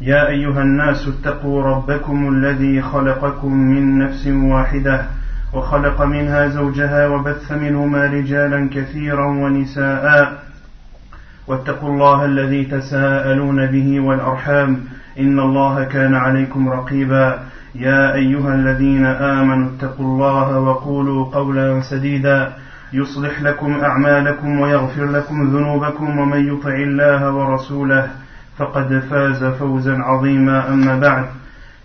يا أيها الناس اتقوا ربكم الذي خلقكم من نفس واحدة وخلق منها زوجها وبث منهما رجالا كثيرا ونساء واتقوا الله الذي تساءلون به والأرحام إن الله كان عليكم رقيبا يا أيها الذين آمنوا اتقوا الله وقولوا قولا سديدا يصلح لكم أعمالكم ويغفر لكم ذنوبكم ومن يطع الله ورسوله فقد فاز فوزا عظيما أما بعد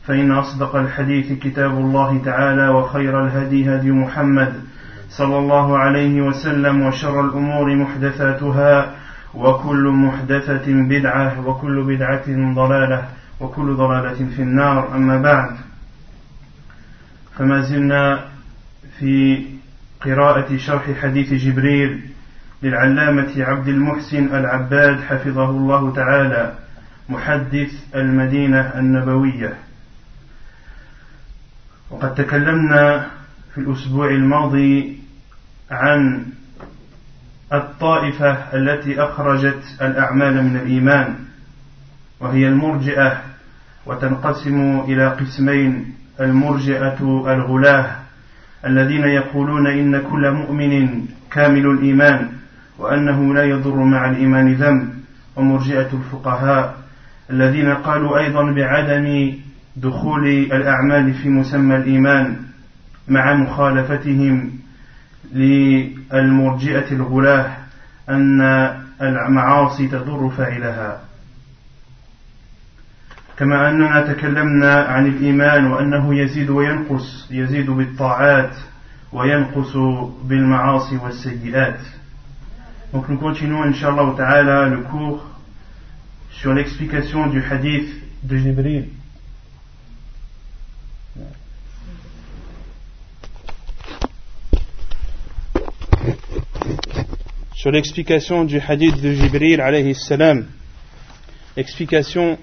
فإن أصدق الحديث كتاب الله تعالى وخير الهدي هدي محمد صلى الله عليه وسلم وشر الأمور محدثاتها وكل محدثة بدعة وكل بدعة ضلالة وكل ضلالة في النار أما بعد. فما زلنا في قراءة شرح حديث جبريل للعلامة عبد المحسن العباد حفظه الله تعالى محدث المدينة النبوية. وقد تكلمنا في الأسبوع الماضي عن الطائفة التي أخرجت الأعمال من الإيمان وهي المرجئة وتنقسم إلى قسمين المرجئة الغلاة الذين يقولون إن كل مؤمن كامل الإيمان. وأنه لا يضر مع الإيمان ذنب ومرجئة الفقهاء الذين قالوا أيضا بعدم دخول الأعمال في مسمى الإيمان مع مخالفتهم للمرجئة الغلاة أن المعاصي تضر فاعلها. كما أننا تكلمنا عن الإيمان وأنه يزيد وينقص يزيد بالطاعات وينقص بالمعاصي والسيئات. Donc nous continuons, Inch'Allah Ta'ala, le cours sur l'explication du hadith de Jibril. Sur l'explication du hadith de Jibril alayhi salam, explication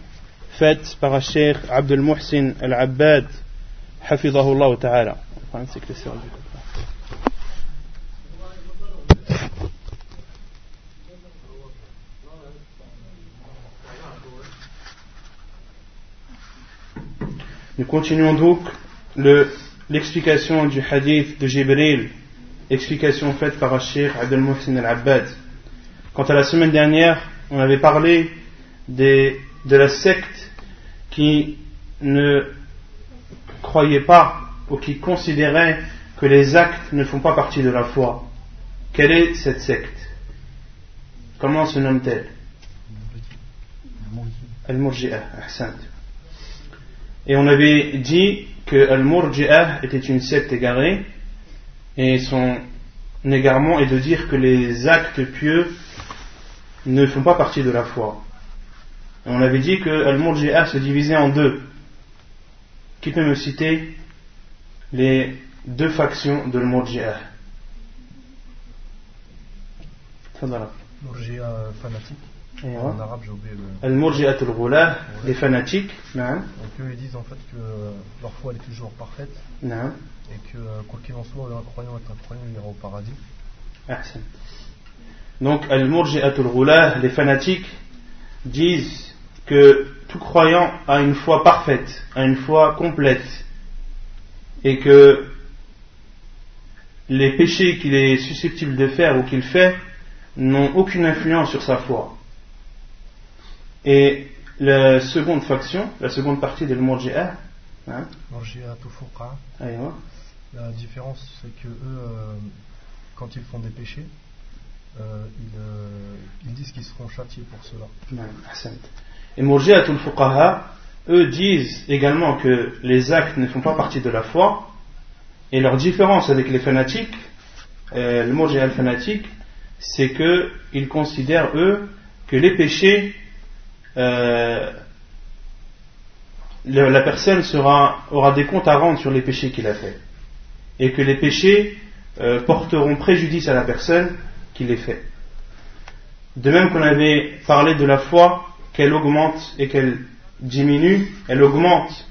faite par Cheikh Abdul Muhsin al-Abbad, hafidahullah ta'ala. Nous continuons donc l'explication du hadith de Jibril, explication faite par Cheikh Abdel Mohsin al-Abbad. Quant à la semaine dernière, on avait parlé de la secte qui ne croyait pas ou qui considérait que les actes ne font pas partie de la foi. Quelle est cette secte? Comment se nomme-t-elle? Al-Murji'ah, et on avait dit que Al-Murji'ah était une secte égarée, et son égarement est de dire que les actes pieux ne font pas partie de la foi. On avait dit que Al-Murji'ah se divisait en deux. Qui peut me citer les deux factions de Al-Murji'ah Murji'ah fanatique. En arabe, j'ai oublié le. Al-Murji'at al les fanatiques. Donc eux, ils disent en fait que leur foi est toujours parfaite. Et que quoi qu'il en soit, un croyant est un croyant, il ira au paradis. Donc Al-Murji'at al les fanatiques, disent que tout croyant a une foi parfaite, a une foi complète. Et que les péchés qu'il est susceptible de faire ou qu'il fait n'ont aucune influence sur sa foi. Et la seconde faction, la seconde partie de l'Murji'a, hein, la différence c'est que eux, euh, quand ils font des péchés, euh, ils, euh, ils, disent qu'ils seront châtiés pour cela. Et Murji'atul Fuqaha, eux disent également que les actes ne font pas partie de la foi, et leur différence avec les fanatiques, le Murji'a fanatique, c'est qu'ils considèrent eux que les péchés euh, la personne aura des comptes à rendre sur les péchés qu'il a fait. Et que les péchés euh, porteront préjudice à la personne qui les fait. De même qu'on avait parlé de la foi, qu'elle augmente et qu'elle diminue, elle augmente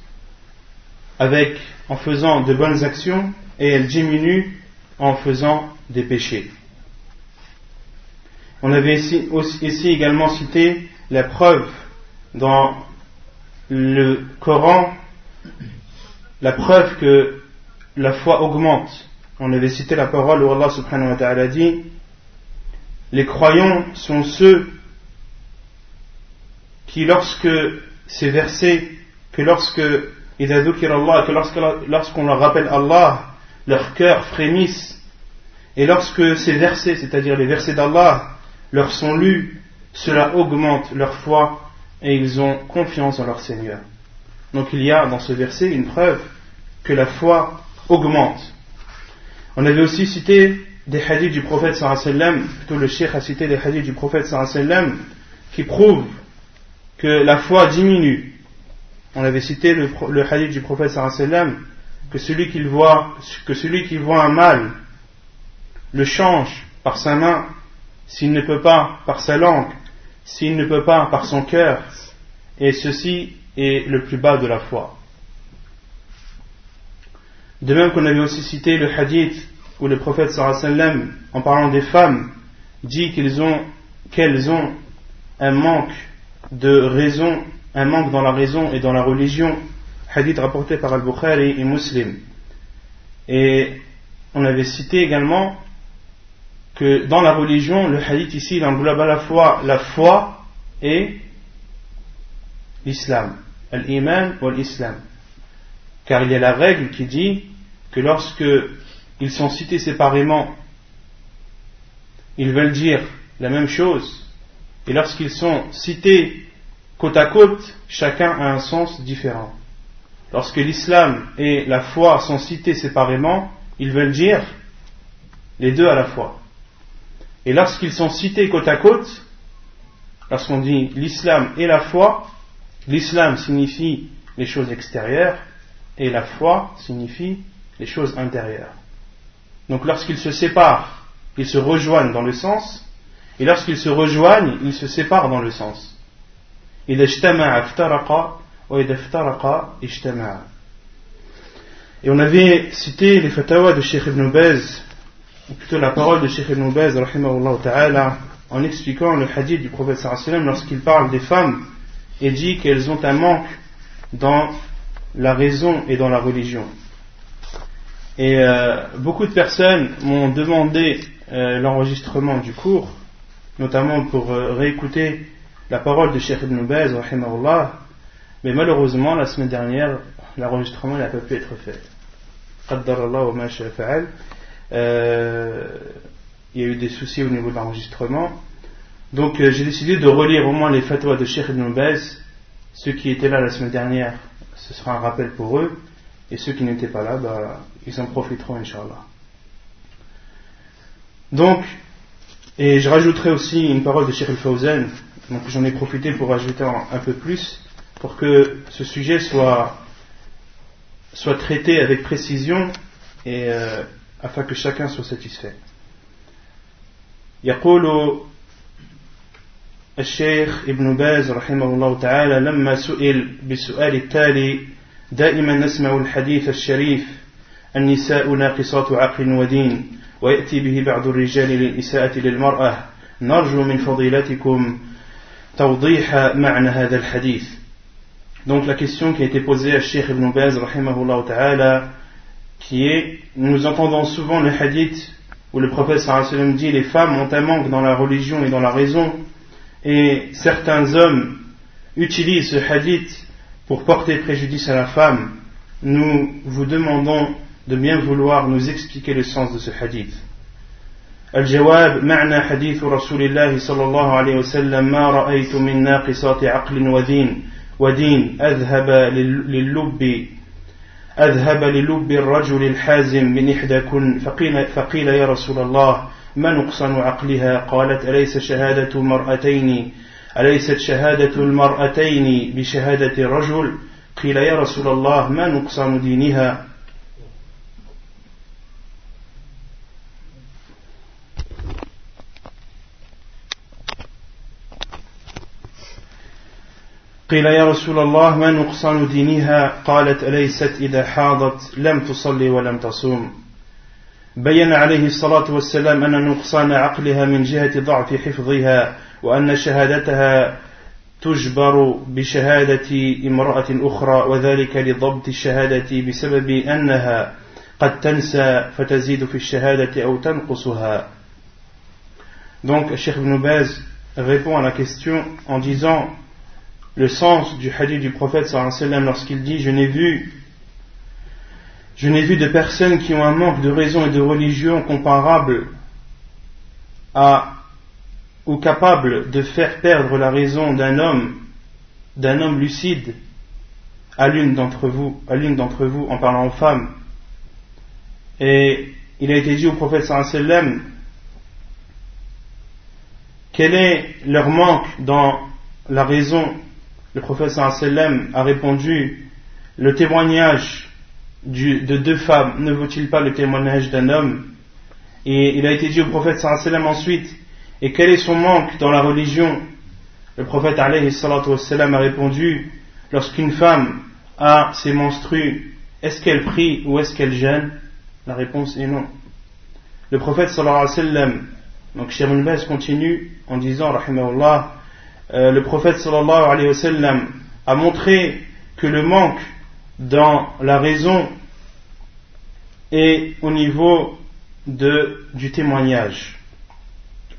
avec, en faisant de bonnes actions et elle diminue en faisant des péchés. On avait ici, ici également cité la preuve dans le Coran, la preuve que la foi augmente. On avait cité la parole où Allah subhanahu wa ta'ala dit Les croyants sont ceux qui, lorsque ces versets, que lorsque que lorsqu'on leur rappelle Allah, leur cœur frémisse, et lorsque ces versets, c'est-à-dire les versets d'Allah, leur sont lus, cela augmente leur foi et ils ont confiance en leur Seigneur. Donc il y a dans ce verset une preuve que la foi augmente. On avait aussi cité des hadiths du prophète sallam, plutôt le cheikh a cité des hadiths du prophète sallam, qui prouvent que la foi diminue. On avait cité le, hadith du prophète sallam, que celui que celui qui voit un mal le change par sa main, s'il ne peut pas par sa langue, s'il ne peut pas par son cœur, et ceci est le plus bas de la foi. De même qu'on avait aussi cité le hadith où le prophète sallam, en parlant des femmes, dit qu'elles ont, qu'elles ont un manque de raison, un manque dans la raison et dans la religion, hadith rapporté par Al-Bukhari et Muslim. Et on avait cité également que dans la religion, le hadith ici, il englobe à la fois la foi et l'islam. Al-iman ou l'islam. Car il y a la règle qui dit que lorsque ils sont cités séparément, ils veulent dire la même chose. Et lorsqu'ils sont cités côte à côte, chacun a un sens différent. Lorsque l'islam et la foi sont cités séparément, ils veulent dire les deux à la fois. Et lorsqu'ils sont cités côte à côte, lorsqu'on dit l'islam et la foi, l'islam signifie les choses extérieures et la foi signifie les choses intérieures. Donc lorsqu'ils se séparent, ils se rejoignent dans le sens, et lorsqu'ils se rejoignent, ils se séparent dans le sens. Et on avait cité les fatwas de Sheikh Ibn Baz ou plutôt la parole de Sheikh Ibn Baz, ta'ala, en expliquant le hadith du prophète sallam lorsqu'il parle des femmes et dit qu'elles ont un manque dans la raison et dans la religion. Et euh, beaucoup de personnes m'ont demandé euh, l'enregistrement du cours, notamment pour euh, réécouter la parole de Sheikh Ibn Baz, mais malheureusement, la semaine dernière, l'enregistrement n'a pas pu être fait. Euh, il y a eu des soucis au niveau de l'enregistrement. Donc euh, j'ai décidé de relire au moins les fatwas de Sheikh Ibn. Ceux qui étaient là la semaine dernière, ce sera un rappel pour eux. Et ceux qui n'étaient pas là, bah, ils en profiteront, Inch'Allah. Donc, et je rajouterai aussi une parole de Sheikh Al-Fawzan. Donc j'en ai profité pour ajouter un, peu plus, pour que ce sujet soit, soit traité avec précision et euh, afin que chacun soit satisfait. يقول الشيخ ابن باز رحمه الله تعالى لما سئل بالسؤال التالي دائما نسمع الحديث الشريف النساء ناقصات عقل ودين ويأتي به بعض الرجال للإساءة للمرأة نرجو من فضيلتكم توضيح معنى هذا الحديث Donc la question qui a été posée à Sheikh Ibn Baz rahimahullah ta'ala qui est, nous entendons souvent le hadith où le prophète sallam dit les femmes ont un manque dans la religion et dans la raison, et certains hommes utilisent ce hadith pour porter préjudice à la femme. Nous vous demandons de bien vouloir nous expliquer le sens de ce hadith. الجواب معنى حديث رسول الله صلى الله عليه وسلم ما رأيت من ناقصات عقل ودين ودين أذهب للب أذهب للب الرجل الحازم من إحداكن فقيل, فقيل يا رسول الله ما نقصن عقلها؟ قالت أليس شهادة مرأتين أليست شهادة المرأتين بشهادة الرجل؟ قيل يا رسول الله ما نقصان دينها؟ قيل يا رسول الله ما نقصان دينها؟ قالت أليست إذا حاضت؟ لم تصلي ولم تصوم. بين عليه الصلاة والسلام أن نقصان عقلها من جهة ضعف حفظها وأن شهادتها تجبر بشهادة امرأة أخرى وذلك لضبط الشهادة بسبب أنها قد تنسى فتزيد في الشهادة أو تنقصها. Donc, Cheikh Ibn Baz répond à la question en disant le sens du hadith du prophète sallam lorsqu'il dit Je n'ai vu je n'ai vu de personnes qui ont un manque de raison et de religion comparable à ou capable de faire perdre la raison d'un homme d'un homme lucide à l'une d'entre vous à l'une d'entre vous en parlant aux femmes. Et il a été dit au prophète sallam quel est leur manque dans la raison le prophète sallam a répondu le témoignage de deux femmes ne vaut-il pas le témoignage d'un homme? Et il a été dit au prophète sallam ensuite et quel est son manque dans la religion? Le prophète sallam a répondu lorsqu'une femme a ses menstrues est-ce qu'elle prie ou est-ce qu'elle gêne la réponse est non. Le prophète sallam donc Shirun continue en disant rahimahullah euh, le prophète a montré que le manque dans la raison est au niveau du témoignage.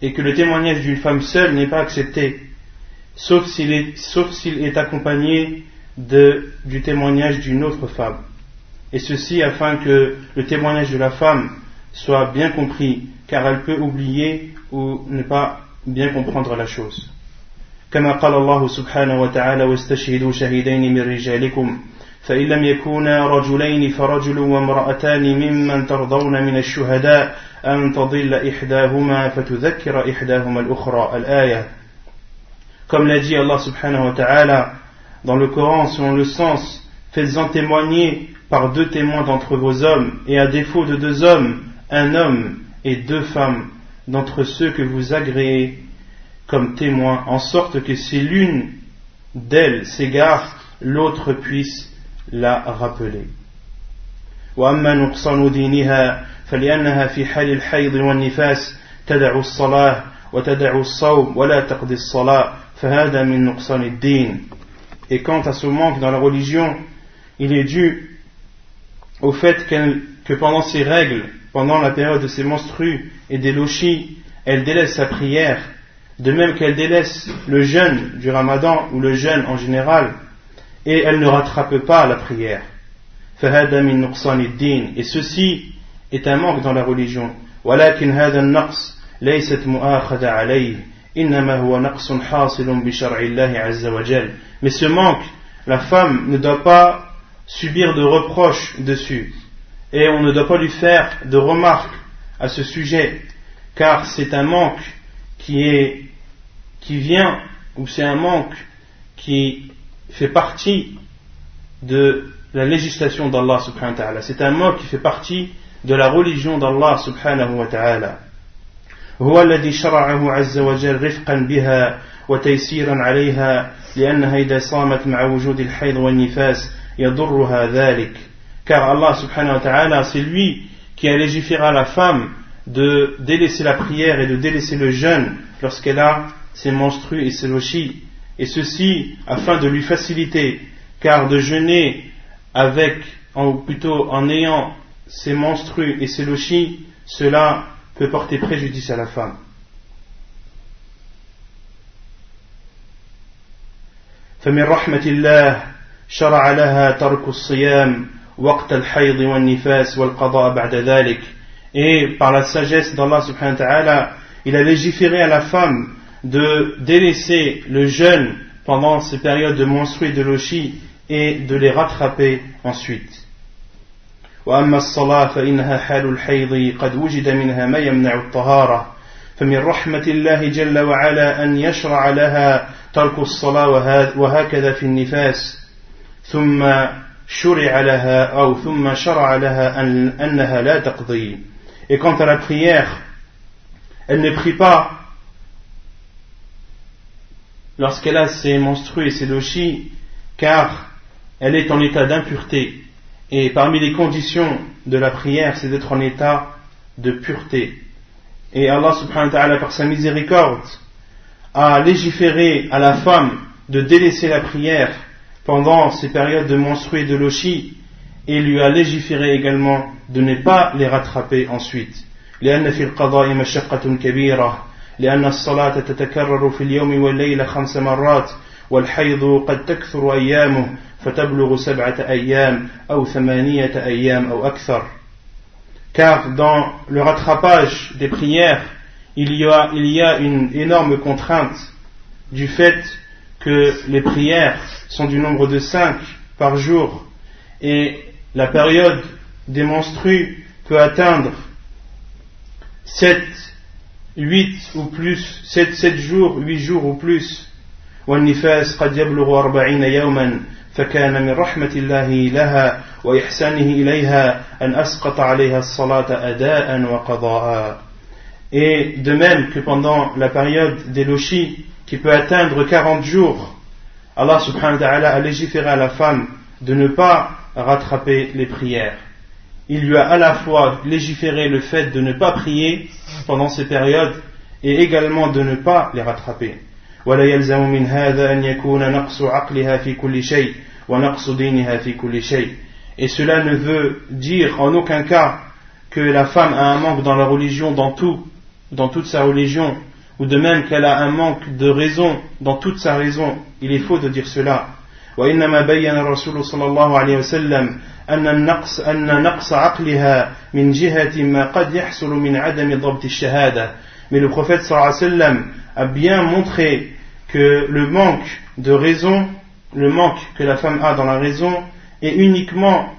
Et que le témoignage d'une femme seule n'est pas accepté. Sauf s'il est, accompagné du témoignage d'une autre femme. Et ceci afin que le témoignage de la femme soit bien compris car elle peut oublier ou ne pas bien comprendre la chose كما قال الله سبحانه وتعالى واستشهدوا شهيدين من رجالكم فإن لم يكونا رجلين فرجل وامرأتان ممن ترضون من الشهداء أن تضل إحداهما فتذكر إحداهما الأخرى. الآية. كما لدي الله سبحانه وتعالى dans le Coran selon le sens faites-en témoigner par deux témoins d'entre vos hommes et à défaut de deux hommes un homme et deux femmes d'entre ceux que vous agréez. comme témoin, en sorte que si l'une d'elles s'égare, l'autre puisse la rappeler. وأما نقصان دينها فلأنها في حال الحيض والنفاس تدع الصلاة وتدع الصوم ولا تقضي الصلاة فهذا من نقصان الدين Et quant à ce manque dans la religion, il est dû au fait que pendant ses règles, pendant la période de ses menstrues et des lochis, elle délaisse sa prière de même qu'elle délaisse le jeûne du ramadan ou le jeûne en général, et elle ne rattrape pas la prière. Et ceci est un manque dans la religion. Mais ce manque, la femme ne doit pas subir de reproches dessus. Et on ne doit pas lui faire de remarques à ce sujet, car c'est un manque qui est qui vient ou c'est un manque qui fait partie de la législation d'Allah subhanahu wa ta'ala. C'est un manque qui fait partie de la religion d'Allah subhanahu wa ta'ala. هو الذي شرعه عز وجل رفقا بها وتيسيرا عليها لأنها إذا صامت مع وجود الحيض والنفاس يضرها ذلك car Allah subhanahu wa ta'ala c'est lui qui a légiféré à la femme de délaisser la prière et de délaisser le jeûne lorsqu'elle a ses menstrues et ses lochis, et ceci afin de lui faciliter, car de jeûner avec, ou plutôt en ayant ses menstrues et ses lochis, cela peut porter préjudice à la femme. فمن رحمة الله شرع لها ترك الصيام وقت الحيض والنفاس والقضاء بعد ذلك et par la sagesse d'Allah subhanahu wa ta'ala, il a légiféré à la femme de délaisser le jeûne pendant ces périodes de menstrues et de lochi et de les rattraper ensuite. وأما الصلاة فإنها حال الحيض قد وجد منها ما يمنع الطهارة فمن رحمة الله جل وعلا أن يشرع لها ترك الصلاة وهكذا في النفاس ثم شرع لها أو ثم شرع لها أن أنها لا تقضي et quant à la prière elle ne prie pas lorsqu'elle a ses menstrues et ses lochis car elle est en état d'impureté et parmi les conditions de la prière c'est d'être en état de pureté et Allah subhanahu wa ta'ala par sa miséricorde a légiféré à la femme de délaisser la prière pendant ces périodes de menstrues et de lochi et lui a légiféré également de ne pas les rattraper ensuite لأن في القضاء مشقة كبيرة لأن الصلاة تتكرر في اليوم والليلة خمس مرات والحيض قد تكثر أيامه فتبلغ سبعة أيام أو ثمانية أيام أو أكثر car dans le rattrapage des prières, il y a, il y a une énorme contrainte du fait que les prières sont du nombre de cinq par jour et la période des menstrues peut atteindre 7, 8 ou plus, 7, 7 jours, 8 jours ou plus. والنفاس قد يبلغ أربعين يوما فكان من رحمة الله لها وإحسانه إليها أن أسقط عليها الصلاة أداء وقضاء Et de même que pendant la période des lochis, qui peut atteindre 40 jours, Allah subhanahu wa ta'ala a légiféré à la femme de ne pas rattraper les prières. Il lui a à la fois légiféré le fait de ne pas prier pendant ces périodes et également de ne pas les rattraper. ولا يلزم من هذا أن يكون نقص عقلها في كل شيء ونقص دينها في كل شيء et cela ne veut dire en aucun cas que la femme a un manque dans la religion dans tout dans toute sa religion ou de même qu'elle a un manque de raison dans toute sa raison il est faux de dire cela وإنما بين الرسول صلى الله عليه وسلم أن النقص أن نقص عقلها من جهة ما قد يحصل من عدم ضبط الشهادة mais le prophète صلى الله عليه وسلم a bien montré que le manque de raison, le manque que la femme a dans la raison, est uniquement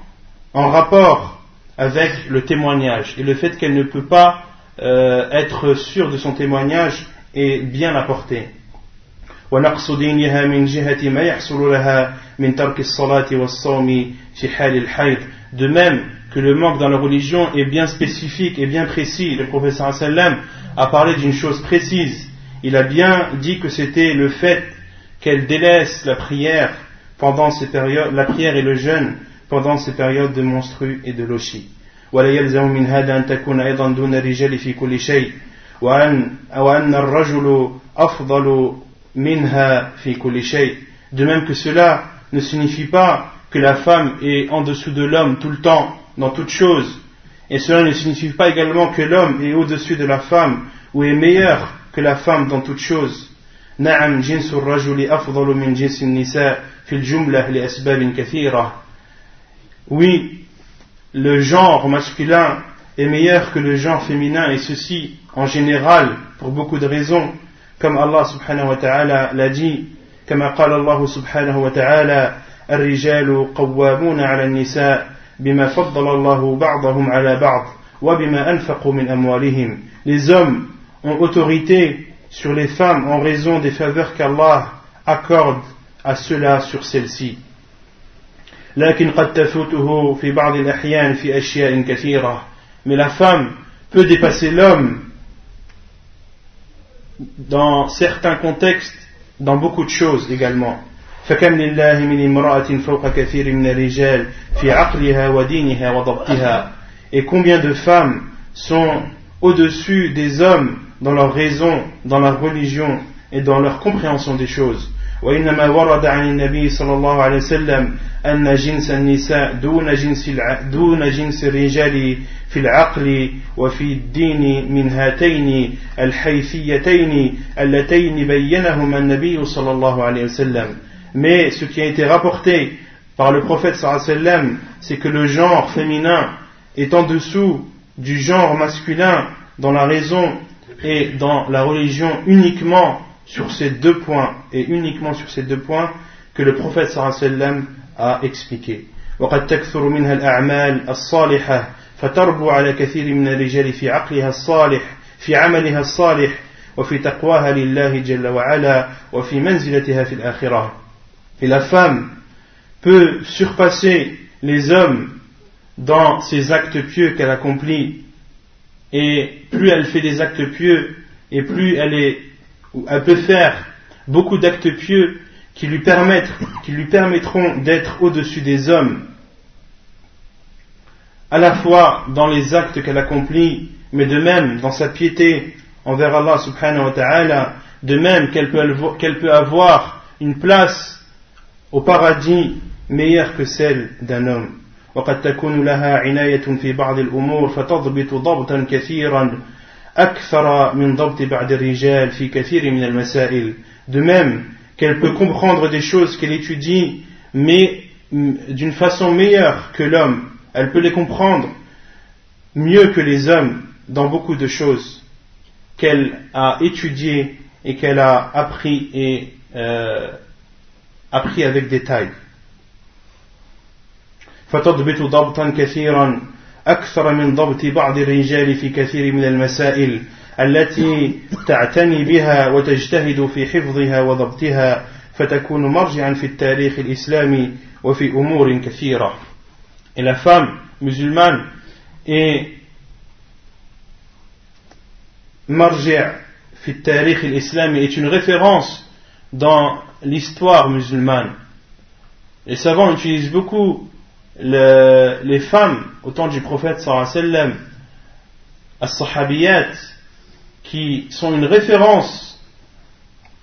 en rapport avec le témoignage et le fait qu'elle ne peut pas euh, être sûre de son témoignage et bien l'apporter. De même que le manque dans la religion est bien spécifique et bien précis, le professeur sallam a parlé d'une chose précise il a bien dit que c'était le fait qu'elle délaisse la prière pendant ces périodes, la prière et le jeûne pendant ces périodes de menstrues et de lochi. ولا يلزم من هذا أن تكون أيضا دون الرجال في كل شيء وأن أو أن الرجل أفضل منها في كل شيء de même que cela ne signifie pas que la femme est en dessous de l'homme tout le temps dans toute chose et cela ne signifie pas également que l'homme est au-dessus de la femme ou est meilleur que la femme dans toute chose. نعم جنس الرجل أفضل من جنس النساء في الجملة لأسباب كثيرة. Oui, le genre masculin est meilleur que le genre féminin et ceci en général pour beaucoup de raisons Comme Allah subhanahu wa ta'ala l'a dit كما قال الله سبحانه وتعالى الرجال قوامون على النساء بما فضل الله بعضهم على بعض وبما أنفقوا من أموالهم les hommes ont autorité sur les femmes en raison des faveurs qu'Allah accorde à ceux-là sur celles-ci. mais la femme peut dépasser l'homme dans certains contextes dans beaucoup de choses également et combien de femmes sont au-dessus des hommes dans leur raison, dans leur religion et dans leur compréhension des choses? وإنما ورد عن النبي صلى الله عليه وسلم أن جنس النساء دون جنس دون جنس الرجال في العقل وفي الدين من هاتين الحيثيتين اللتين بينهما النبي صلى الله عليه وسلم. Mais ce qui a été rapporté par le prophète صلى الله عليه وسلم, c'est que le genre féminin est en dessous du genre masculin dans la raison et dans la religion uniquement sur ces deux points et uniquement sur ces deux points que le prophète sallam a expliqué. وقد تكثر منها الأعمال الصالحة فتربو على كثير من الرجال في عقلها الصالح في عملها الصالح وفي تقواها لله جل وعلا وفي منزلتها في الآخرة. Et la femme peut surpasser les hommes dans ses actes pieux qu'elle accomplit, et plus elle fait des actes pieux, et plus elle, est, elle peut faire beaucoup d'actes pieux qui lui, permettent, qui lui permettront d'être au-dessus des hommes, à la fois dans les actes qu'elle accomplit, mais de même dans sa piété envers Allah subhanahu wa ta'ala, de même qu'elle peut, qu'elle peut avoir une place au paradis meilleure que celle d'un homme. وقد تكون لها عناية في بعض الأمور فتضبط ضبطا كثيرا أكثر من ضبط بعض الرجال في كثير من المسائل. De même qu'elle peut comprendre des choses qu'elle étudie, mais d'une façon meilleure que l'homme. Elle peut les comprendre mieux que les hommes dans beaucoup de choses qu'elle a étudiées et qu'elle a appris et euh, appris avec détail. فتضبط ضبطا كثيرا أكثر من ضبط بعض الرجال في كثير من المسائل التي تعتني بها وتجتهد في حفظها وضبطها فتكون مرجعا في التاريخ الإسلامي وفي أمور كثيرة. Et la femme musulmane est marji' fi tarikh l'islam est une référence dans l'histoire musulmane. Les savants utilisent beaucoup le, les femmes au temps du prophète sallallahu alayhi wa sallam, as-sahabiyat, qui sont une référence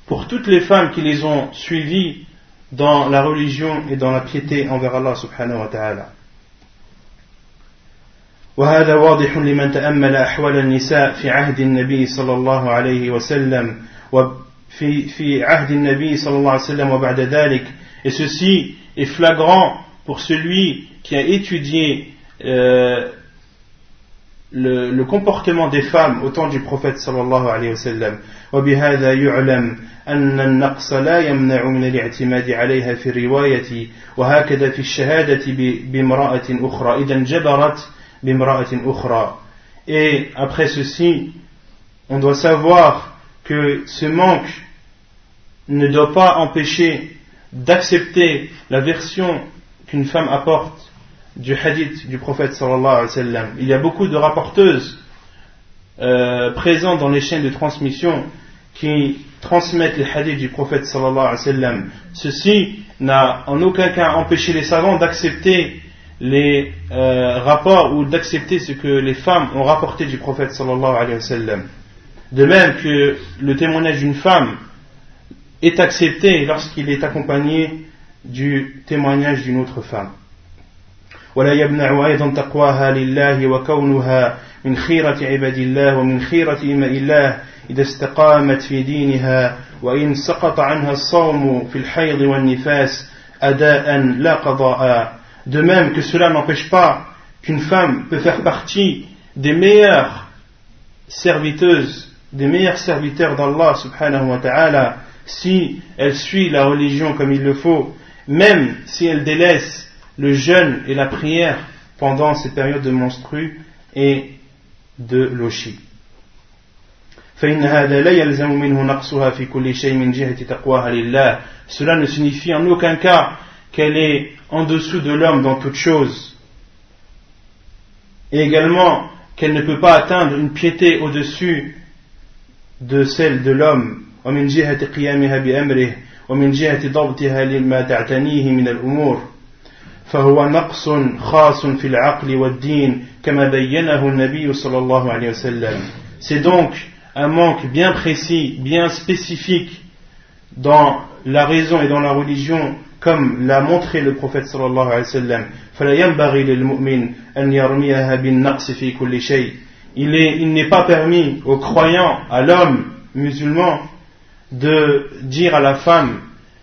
pour toutes les femmes qui les ont suivies dans la religion et dans la piété envers Allah subhanahu wa ta'ala. وهذا واضح لمن تأمل أحوال النساء في عهد النبي صلى الله عليه وسلم وفي في عهد النبي صلى الله عليه وسلم وبعد ذلك et ceci est flagrant pour celui qui a étudié euh, le, le, comportement des femmes au temps du prophète sallallahu alayhi wa sallam. وبهذا يعلم أن النقص لا يمنع من الاعتماد عليها في الرواية وهكذا في الشهادة بامرأة أخرى إذا انجبرت بامرأة أخرى. Et après ceci, on doit savoir que ce manque ne doit pas empêcher d'accepter la version qu'une femme apporte du hadith du prophète sallallahu alayhi wa sallam. Il y a beaucoup de rapporteuses euh, présentes dans les chaînes de transmission qui transmettent les hadiths du prophète sallallahu alayhi wa sallam. Ceci n'a en aucun cas empêché les savants d'accepter les euh, rapports ou d'accepter ce que les femmes ont rapporté du prophète sallallahu alayhi wa sallam. De même que le témoignage d'une femme est accepté lorsqu'il est accompagné du témoignage d'une autre femme. ولا يمنع أيضا تقواها لله وكونها من خيرة عباد الله ومن خيرة إماء الله إذا استقامت في دينها وإن سقط عنها الصوم في الحيض والنفاس أداء لا قضاء De même que cela n'empêche pas qu'une femme peut faire partie des meilleures serviteuses, des meilleurs serviteurs d'Allah subhanahu wa ta'ala si elle suit la religion comme il le faut, même si elle délaisse le jeûne et la prière pendant ces périodes de menstru et de lochi. Cela ne signifie en aucun cas qu'elle est en dessous de l'homme dans toute chose. Et également qu'elle ne peut pas atteindre une piété au-dessus de celle de l'homme. ومن جهة قيامها بأمره ومن جهة ضبطها لما تعتنيه من الأمور فهو نقص خاص في العقل والدين كما بينه النبي صلى الله عليه وسلم C'est donc un manque bien précis, bien spécifique dans la raison et dans la religion comme l'a montré le prophète sallallahu alayhi wa sallam. فلا ينبغي للمؤمن أن يرميها بالنقص في كل شيء. Il est, il n'est pas permis aux croyants, à l'homme musulman, de dire à la femme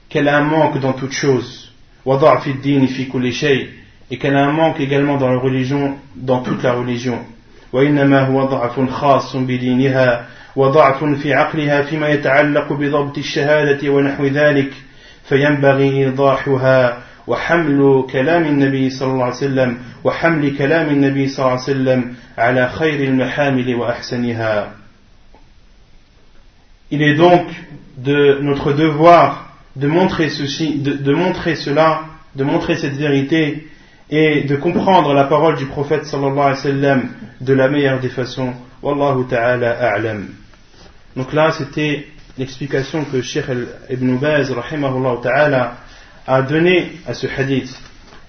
qu'elle a un manque dans toute chose. وضعف الدين في كل شيء. Et qu'elle a un manque également dans la religion, dans toute la religion. وإنما هو ضعف خاص بدينها وضعف في عقلها فيما يتعلق بضبط الشهادة ونحو ذلك. فينبغي إيضاحها وحمل كلام النبي صلى الله عليه وسلم وحمل كلام النبي صلى الله عليه وسلم على خير المحامل وأحسنها. Il est donc de notre devoir de montrer cela de montrer cette vérité et de comprendre la parole du prophète sallallahu alayhi wa sallam de la meilleure des façons. Wallahu ta'ala a'lam. Donc là, c'était l'explication que Sheikh Ibn Baz, ta'ala, a donné à ce hadith.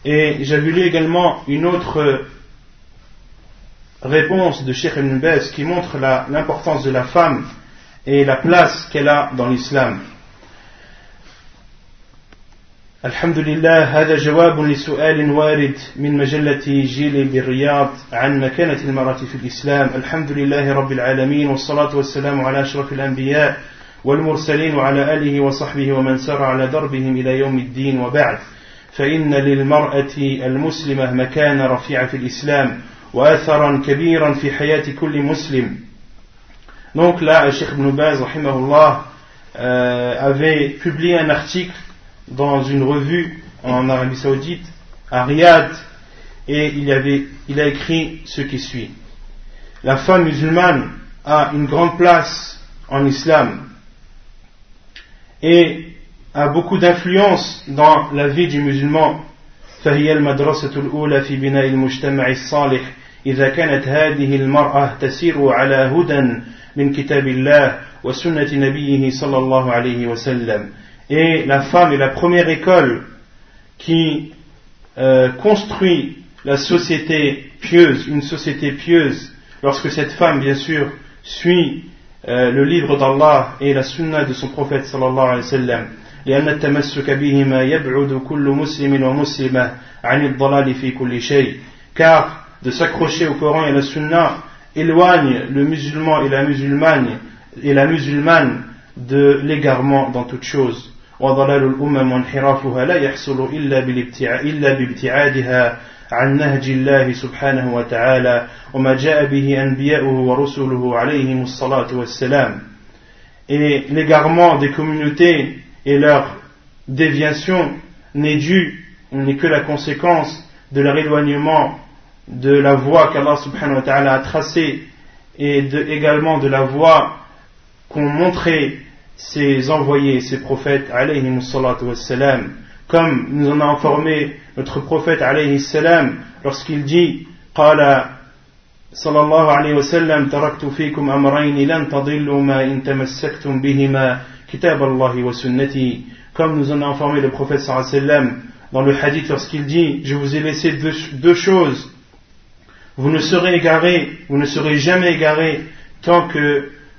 Et j'avais lu également une autre réponse de Sheikh Ibn Baz qui montre l'importance de la femme et la place qu'elle a dans l'islam. الحمد لله هذا جواب لسؤال وارد من مجلة جيل بالرياض عن مكانة المرأة في الإسلام. الحمد لله رب العالمين والصلاة والسلام على أشرف الأنبياء والمرسلين وعلى آله وصحبه ومن سار على دربهم إلى يوم الدين. وبعد فإن للمرأة المسلمة مكان رفيع في الإسلام وأثرا كبيرا في حياة كل مسلم. Donc là, Cheikh Ibn Baz, rahimahullah, euh, avait publié un article dans une revue en Arabie Saoudite, à Riyad, et il, avait, il a écrit ce qui suit. La femme musulmane a une grande place en islam et a beaucoup d'influence dans la vie du musulman. فهي المدرسة الأولى في بناء المجتمع الصالح إذا كانت هذه المرأة تسير على هدى من كتاب الله وسنة نبيه صلى الله عليه وسلم et la femme est la première école qui euh, construit la société pieuse, une société pieuse, lorsque cette femme, bien sûr, suit euh, le livre d'Allah et la sunna de son prophète sallallahu alayhi wa sallam. لأن التمسك بهما يبعد كل مسلم ومسلمة عن الضلال في كل شيء car de s'accrocher au Coran et à la sunna éloigne le musulman et la musulmane et la musulmane de l'égarement dans toute chose وضلال الأمم وانحرافها لا يحصل إلا, إلا بابتعادها عن نهج الله سبحانه وتعالى وما جاء به أنبياؤه ورسله عليهم الصلاة والسلام Et l'égarement des communautés et leur déviation n'est dû, n'est que la conséquence de leur éloignement de la voie qu'Allah subhanahu wa ta'ala a tracée et de, également de la voie qu'ont montré ses envoyés, ses prophètes, alayhi wassalam, comme nous en a informé notre prophète, alayhi salam, lorsqu'il dit, قال صلى الله عليه وسلم تركت فيكم أمرين لن تضلوا ما إن تمسكتم بهما كتاب الله وسنتي comme nous en a informé le prophète sallallahu alayhi wa sallam dans le hadith lorsqu'il dit je vous ai laissé deux, deux choses vous ne serez égarés vous ne serez jamais égarés tant que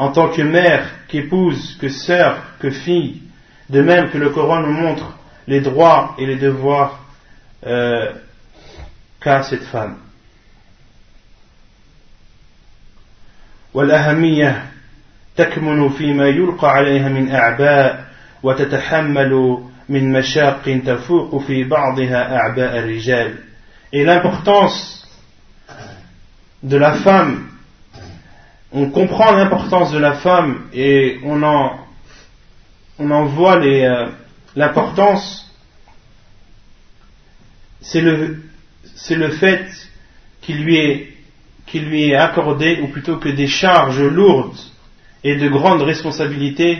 en tant que mère, qu'épouse, que sœur, que fille, de même que le Coran nous montre les droits et les devoirs euh, qu'a cette femme. والأهمية تكمن فيما يلقى عليها من أعباء وتتحمل من مشاق تفوق في بعضها أعباء الرجال. Et l'importance de la femme on comprend l'importance de la femme et on en, voit euh, l'importance, c'est le, fait qu'il lui est accordé, ou plutôt que des charges lourdes et de grandes responsabilités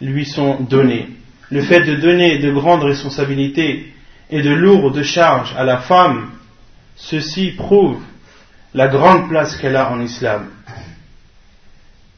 lui sont données. Le fait de donner de grandes responsabilités et de lourdes charges à la femme, ceci prouve la grande place qu'elle a en islam.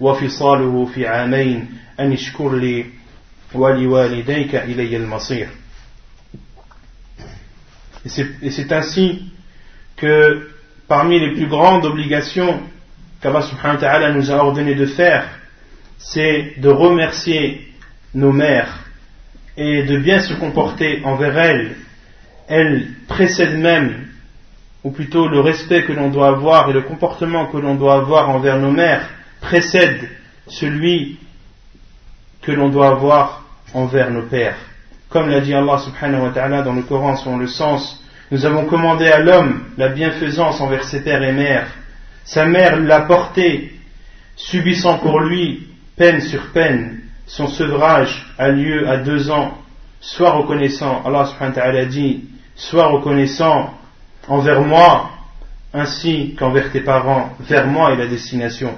وفصاله في عامين أن اشكر لي ولوالديك إلي المصير Et c'est ainsi que parmi les plus grandes obligations qu'Allah subhanahu wa ta'ala nous a ordonné de faire, c'est de remercier nos mères et de bien se comporter envers elles. Elles précèdent même, ou plutôt le respect que l'on doit avoir et le comportement que l'on doit avoir envers nos mères précède celui que l'on doit avoir envers nos pères. Comme l'a dit Allah subhanahu wa ta'ala dans le Coran selon le sens, nous avons commandé à l'homme la bienfaisance envers ses pères et mères. Sa mère l'a porté, subissant pour lui peine sur peine. Son sevrage a lieu à deux ans. Sois reconnaissant, Allah subhanahu wa ta'ala dit, sois reconnaissant envers moi ainsi qu'envers tes parents. Vers moi est la destination.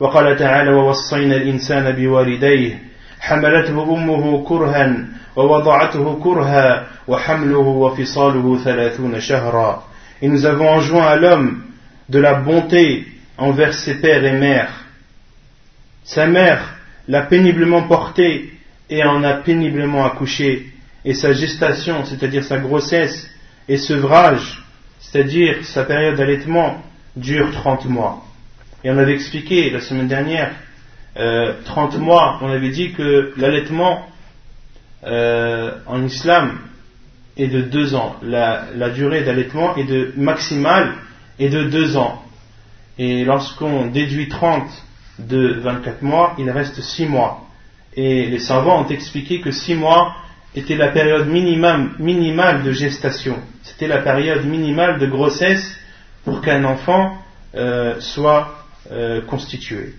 وقال تعالى ووصينا الإنسان بوالديه حملته أمه كرها ووضعته كرها وحمله وفصاله ثلاثون شهرا Et nous avons enjoint à l'homme de la bonté envers ses pères et mères. Sa mère l'a péniblement porté et en a péniblement accouché. Et sa gestation, c'est-à-dire sa grossesse, et sevrage, c'est-à-dire sa période d'allaitement, dure 30 mois. Et on avait expliqué la semaine dernière, euh, 30 mois, on avait dit que l'allaitement euh, en islam est de 2 ans. La, durée d'allaitement est maximale est de 2 ans. Et lorsqu'on déduit 30 de 24 mois, il reste 6 mois. Et les savants ont expliqué que 6 mois était la période minimum, minimale de gestation. C'était la période minimale de grossesse pour qu'un enfant euh, soit constitué.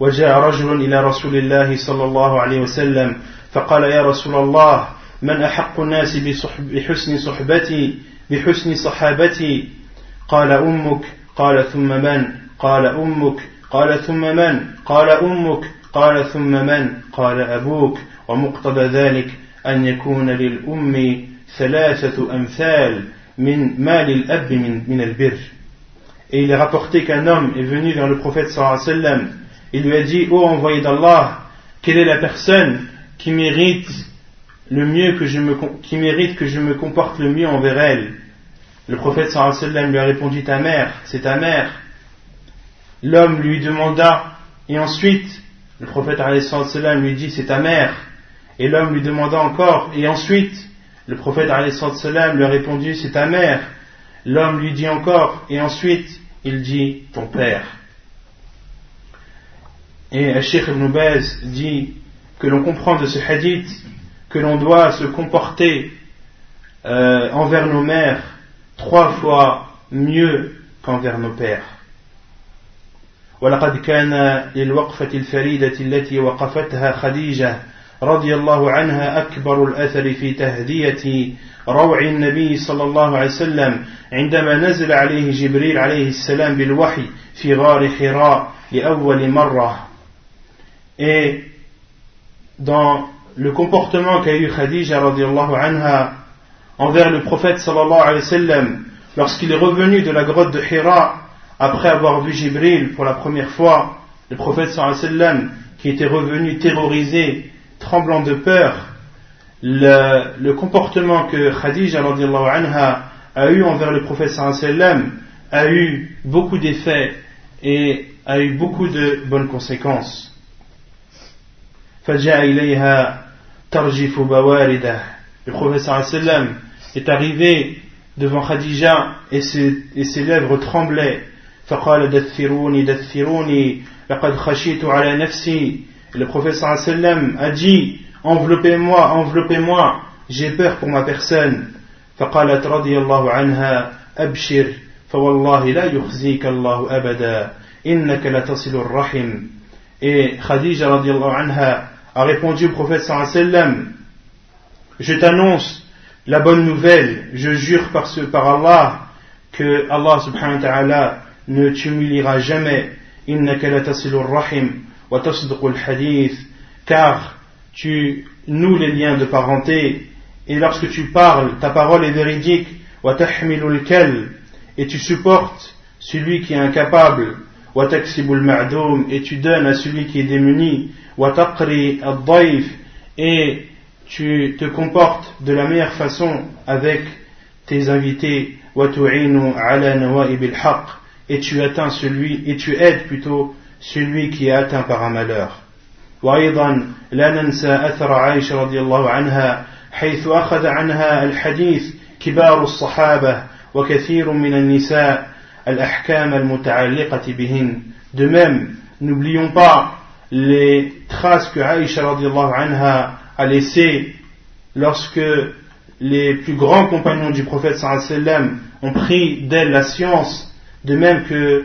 وجاء رجل إلى رسول الله صلى الله عليه وسلم فقال يا رسول الله من أحق الناس بحسن صحبتي بحسن صحابتي؟ قال أمك قال ثم من؟ قال أمك قال ثم من؟ قال أمك قال ثم من؟ قال أبوك. ومقتضى ذلك أن يكون للأم ثلاثة أمثال من مال الأب من, من البر. Et il est rapporté qu'un homme est venu vers le prophète sallallahu alayhi wa sallam. Il lui a dit, ô envoyé d'Allah, quelle est la personne qui mérite le mieux que je me, qui mérite que je me comporte le mieux envers elle? Le prophète sallallahu alayhi wa sallam lui a répondu, ta mère, c'est ta mère. L'homme lui demanda, et ensuite, le prophète alayhi wa sallam lui dit, c'est ta mère. Et l'homme lui demanda encore, et ensuite, le prophète alayhi wa lui a répondu, c'est ta mère. L'homme lui dit encore, et ensuite, il dit ton père. Et Sheikh Ibn Baz dit que l'on comprend de ce hadith que l'on doit se comporter euh, envers nos mères trois fois mieux qu'envers nos pères. ولقد كان للوقفة الفريدة التي وقفتها خديجة رضي الله عنها أكبر الأثر في تهدية روع النبي صلى الله عليه وسلم عندما نزل عليه جبريل عليه السلام بالوحي في غار حراء لأول مرة et dans le comportement qu'a eu Khadija radiallahu anha envers le prophète sallallahu alayhi wa sallam lorsqu'il est revenu de la grotte de Hira après avoir vu Jibril pour la première fois le prophète sallallahu alayhi wa sallam qui était revenu terrorisé tremblant de peur le, le comportement que Khadija anha a eu envers le prophète sallam a eu beaucoup d'effets et a eu beaucoup de bonnes conséquences. Le prophète sallam est arrivé devant Khadija et ses, et ses lèvres tremblaient. فقال دثروني دثروني لقد خشيت على نفسي le prophète sallam a dit enveloppez-moi, enveloppez-moi, j'ai peur pour ma personne. فقالت رضي الله عنها أبشر فوالله لا يخزيك الله أبدا إنك لتصل الرحم Et Khadija radiallahu anha a répondu au prophète sallallahu alayhi wa sallam Je t'annonce la bonne nouvelle, je jure par, ce, par Allah que Allah subhanahu wa ta'ala ne t'humiliera jamais. إنك لتصل الرحم وتصدق الحديث car tu noues les liens de parenté, et lorsque tu parles, ta parole est véridique, et tu supportes celui qui est incapable, et tu donnes à celui qui est démuni, et tu te comportes de la meilleure façon avec tes invités. Et tu atteins celui et tu aides plutôt celui qui est atteint par un malheur وأيضا لا ننسى أثر عائشة رضي الله عنها حيث أخذ عنها الحديث كبار الصحابة وكثير من النساء الأحكام المتعلقة بهن De même, n'oublions pas les traces que Aïcha radiallahu anha a laissées lorsque les plus grands compagnons du prophète sallam ont pris d'elle la science, de même que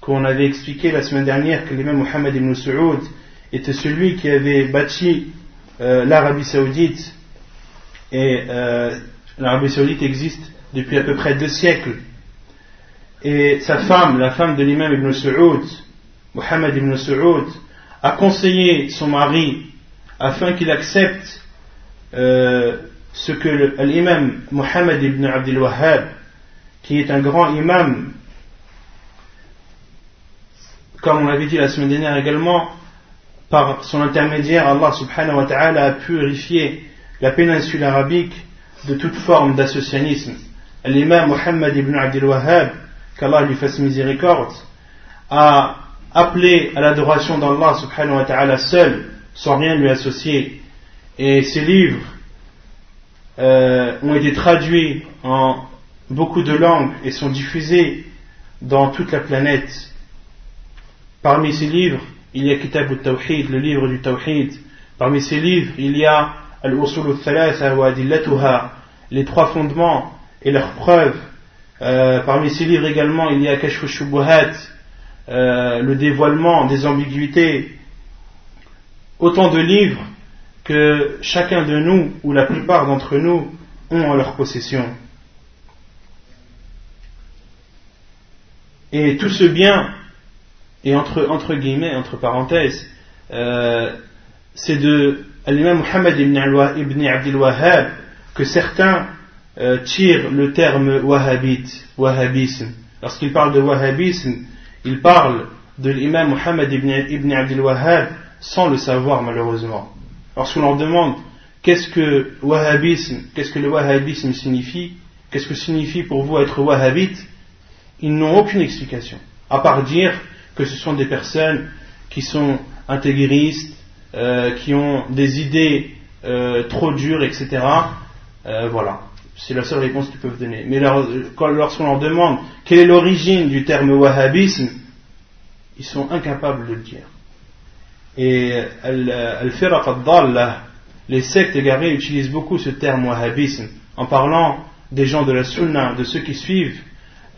qu'on avait expliqué la semaine dernière que l'imam Muhammad ibn Saoud était celui qui avait bâti euh, l'Arabie Saoudite, et euh, l'Arabie Saoudite existe depuis à peu près deux siècles. Et sa femme, la femme de l'imam ibn Saoud, Muhammad ibn Saoud, a conseillé son mari afin qu'il accepte ce que l'imam Muhammad ibn Abdul Wahhab, qui est un grand imam, comme on l'avait dit la semaine dernière également, par son intermédiaire, Allah subhanahu wa ta'ala a purifié la péninsule arabique de toute forme d'associanisme. L'imam Muhammad ibn Abdul Wahhab, qu'Allah lui fasse miséricorde, a appelé à l'adoration d'Allah subhanahu wa ta'ala seul, sans rien lui associer. Et ses livres euh, ont été traduits en beaucoup de langues et sont diffusés dans toute la planète. Parmi ces livres, il y a Kitab al-Tawhid, le livre du Tawhid. Parmi ces livres, il y a Al-Usul al-Thalatha les trois fondements et leurs preuves. Euh, parmi ces livres également, il y a Kashf al-Shubuhat, euh, le dévoilement des ambiguïtés. Autant de livres que chacun de nous, ou la plupart d'entre nous, ont en leur possession. Et tout ce bien, et entre, entre guillemets, entre parenthèses, euh, c'est de l'imam Muhammad ibn, ibn Abdul Wahhab que certains euh, tirent le terme wahhabite, wahhabisme. Lorsqu'ils parlent de wahhabisme, ils parlent de l'imam Muhammad ibn, ibn Abdul Wahhab sans le savoir malheureusement. Lorsqu'on leur demande qu'est-ce que wahhabisme, qu'est-ce que le wahhabisme signifie, qu'est-ce que signifie pour vous être wahhabite, ils n'ont aucune explication, à part dire que ce sont des personnes qui sont intégristes, euh, qui ont des idées euh, trop dures, etc. Euh, voilà, c'est la seule réponse qu'ils peuvent donner. Mais lorsqu'on leur demande quelle est l'origine du terme wahhabisme, ils sont incapables de le dire. Et al-firaq al les sectes égarées utilisent beaucoup ce terme wahhabisme en parlant des gens de la sunna, de ceux qui suivent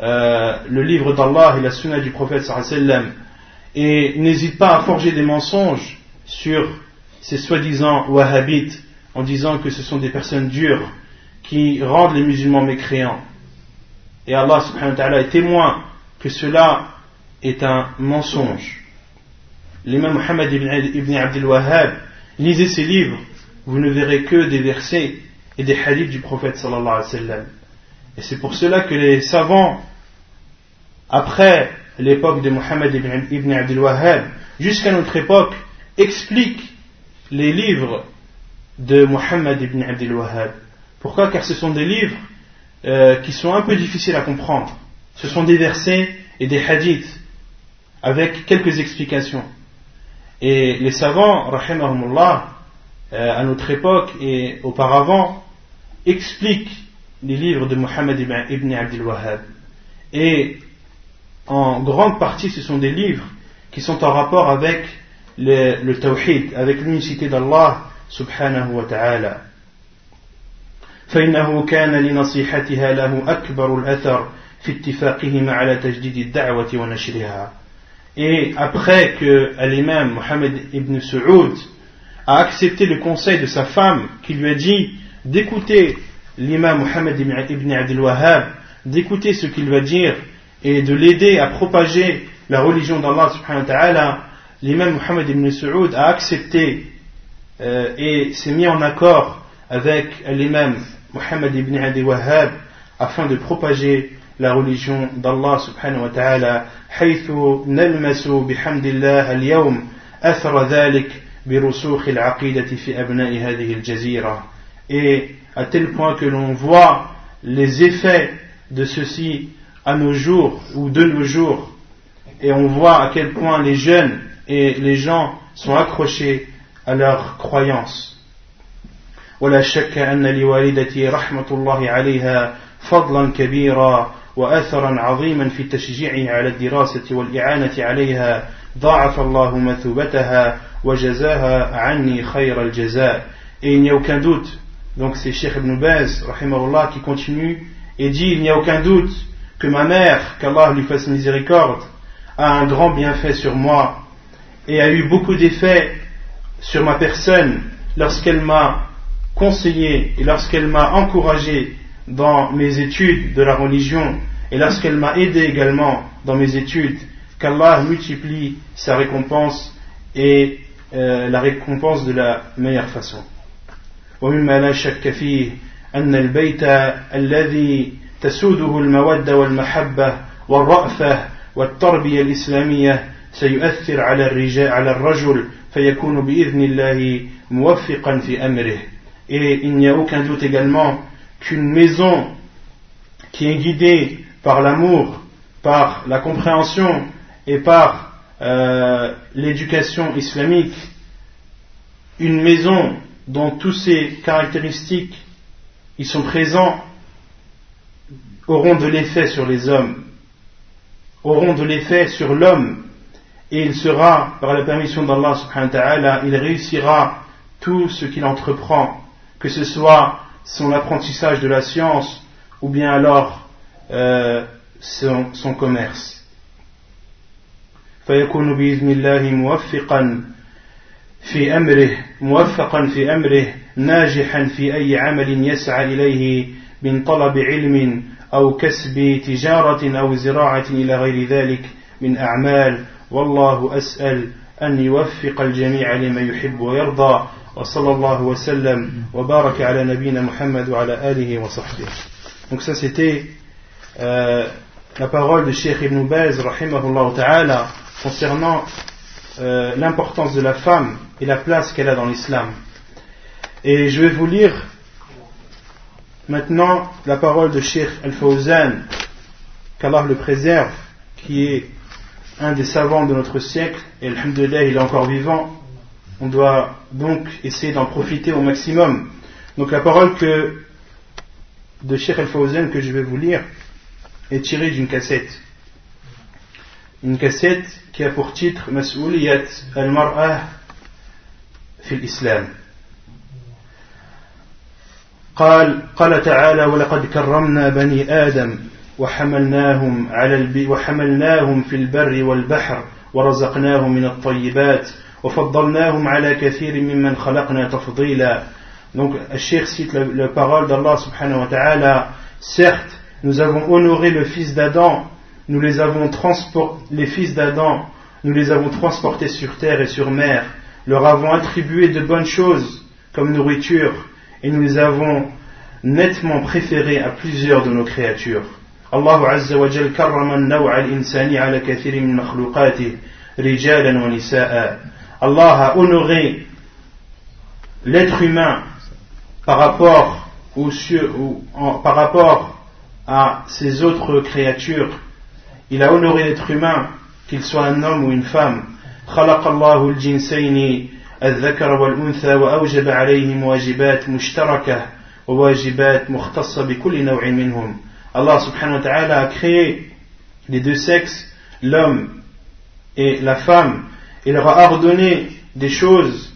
euh, le livre d'Allah et la sunna du prophète sallam et n'hésitent pas à forger des mensonges sur ces soi-disant wahhabites en disant que ce sont des personnes dures qui rendent les musulmans mécréants. Et Allah subhanahu wa est témoin que cela est un mensonge l'imam Muhammad ibn, Abdul Wahhab, lisez ses livres, vous ne verrez que des versets et des hadiths du prophète sallallahu alayhi wa sallam. Et c'est pour cela que les savants, après l'époque de Muhammad ibn, ibn Abdul Wahhab, jusqu'à notre époque, expliquent les livres de Muhammad ibn Abdul Wahhab. Pourquoi? Car ce sont des livres euh, qui sont un peu difficiles à comprendre. Ce sont des versets et des hadiths avec quelques explications. Et les savants, rahimahumullah, euh, à notre époque et auparavant, expliquent les livres de Muhammad ibn Abdul Wahhab. Et en grande partie, ce sont des livres qui sont en rapport avec le, le tawhid, avec l'unicité d'Allah subhanahu wa ta'ala. فإنه كان لنصيحتها له أكبر الأثر في اتفاقهم على تجديد الدعوة ونشرها et après que l'imam Mohammed ibn Saoud a accepté le conseil de sa femme qui lui a dit d'écouter l'imam Mohammed ibn Abdul Wahhab d'écouter ce qu'il va dire et de l'aider à propager la religion d'Allah subhanahu wa ta'ala, l'imam Muhammad ibn Saoud a accepté euh, et s'est mis en accord avec l'imam Muhammad ibn Adi Wahhab afin de propager la religion d'Allah subhanahu wa ta'ala حيث نلمس بحمد الله اليوم أثر ذلك برسوخ العقيدة في أبناء هذه الجزيرة et à tel point que l'on voit les effets de ceci à nos jours ou de nos jours et on voit à quel point les jeunes et les gens sont accrochés à leur croyance ولا شك أن لوالدتي رحمة الله عليها فضلا كبيرا وأثرا عظيما في تشجيعها على الدراسة والإعانة عليها ضاعف الله مثوبتها وجزاها عني خير الجزاء et il n'y a aucun doute donc c'est Cheikh Ibn Baz rahimahullah qui continue et dit il n'y a aucun doute que ma mère qu'Allah lui fasse miséricorde a un grand bienfait sur moi et a eu beaucoup d'effets sur ma personne lorsqu'elle m'a conseillé et lorsqu'elle m'a encouragé dans mes études de la religion et lorsqu'elle m'a aidé également dans mes études, qu'Allah multiplie sa récompense et euh, la récompense de la meilleure façon. ومما لا شك فيه أن البيت الذي تسوده المودة والمحبة والرأفة والتربية الإسلامية سيؤثر على الرجال على الرجل فيكون بإذن الله موفقا في أمره et il n'y a aucun doute également qu'une maison qui est guidée par l'amour, par la compréhension et par euh, l'éducation islamique, une maison dont tous ces caractéristiques ils sont présents auront de l'effet sur les hommes, auront de l'effet sur l'homme, et il sera, par la permission d'Allah subhanahu wa ta'ala, il réussira tout ce qu'il entreprend. Que ce soit son apprentissage de la science ou bien alors euh, son commerce. في أمره موفقا في أمره ناجحا في أي عمل يسعى إليه من طلب علم أو كسب تجارة أو زراعة إلى غير ذلك من أعمال. والله أسأل أن يوفق الجميع لما يحب ويرضى. donc ça c'était euh, la parole de Cheikh Ibn Baz rahimahullah ta'ala concernant euh, l'importance de la femme et la place qu'elle a dans l'islam. Et je vais vous lire maintenant la parole de Cheikh Al-Fawzan, qu'Allah le préserve, qui est un des savants de notre siècle, et alhamdulillah il est encore vivant, on doit donc essayer d'en profiter au maximum. Donc la parole que, de Sheikh El que je vais vous lire est tirée d'une cassette. Une cassette qui a pour titre Mas'ouliyat al-mar'ah في الإسلام قال قال تعالى ولقد كرمنا بني آدم وحملناهم على وحملناهم في البر والبحر ورزقناهم من الطيبات وفضلناهم على كثير ممن خلقنا تفضيلا donc Cheikh cite la, la parole d'Allah subhanahu wa ta'ala certes nous avons honoré le fils d'Adam nous les avons transportés les fils d'Adam nous les avons transportés sur terre et sur mer leur avons attribué de bonnes choses comme nourriture et nous les avons nettement préférés à plusieurs de nos créatures wa jal karrama an-naw'a al-insani ala kathir min makhluqatihi rijalan wa nisa'a Allah a honoré l'être humain par rapport, par rapport à ses autres créatures. Il a honoré l'être humain, qu'il soit un homme ou une femme. خلق الله الجنسين الذكر والأنثى وأوجب عليهم واجبات مشتركة وواجبات مختصة بكل نوع منهم. Subhanahu wa ta'ala a créé les deux sexes, l'homme et la femme, il leur a ordonné des choses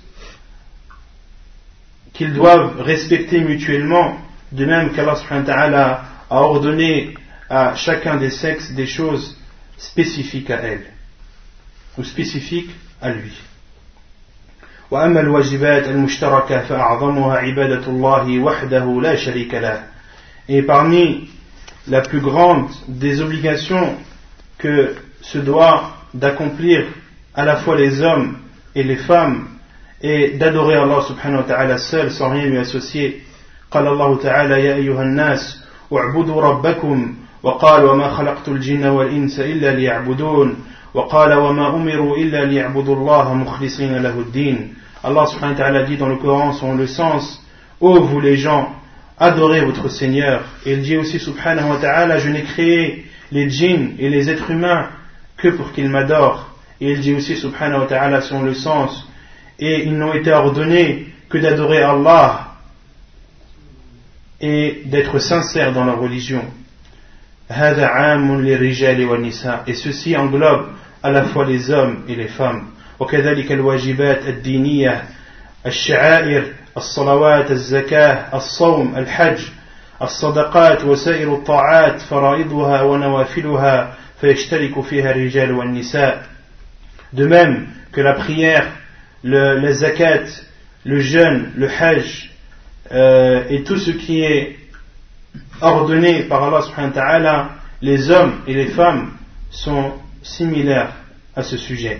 qu'ils doivent respecter mutuellement, de même qu'Allah a ordonné à chacun des sexes des choses spécifiques à elle, ou spécifiques à lui. وأما الواجبات المشتركة فأعظمها عبادة الله وحده لا شريك له. Et parmi la plus grande des obligations que se doit d'accomplir à la fois les hommes et les femmes et d'adorer Allah subhanahu wa ta'ala seul sans rien lui associer. قال الله تعالى يا أيها الناس اعبدوا ربكم وقال وما خلقت الجن والإنس إلا ليعبدون وقال وما أمروا إلا ليعبدوا الله مخلصين له الدين Allah subhanahu wa ta'ala dit dans le Coran selon le sens Ô vous les gens, adorez votre Seigneur. Et il dit aussi subhanahu wa ta'ala Je n'ai créé les djinns et les êtres humains que pour qu'ils m'adorent. Et il dit aussi subhanahu wa ta'ala selon le sens Et ils n'ont été ordonnés que d'adorer Allah et d'être sincères dans leur religion. Et ceci englobe à la fois les hommes et les femmes. وكذلك الواجبات الدينية الشعائر الصلوات الزكاة الصوم الحج الصدقات وسائر الطاعات فرائضها ونوافلها فيشترك فيها الرجال والنساء De même que la prière, le, le zakat, le jeûne, le hajj euh, et tout ce qui est ordonné par Allah subhanahu wa ta'ala, les hommes et les femmes sont similaires à ce sujet.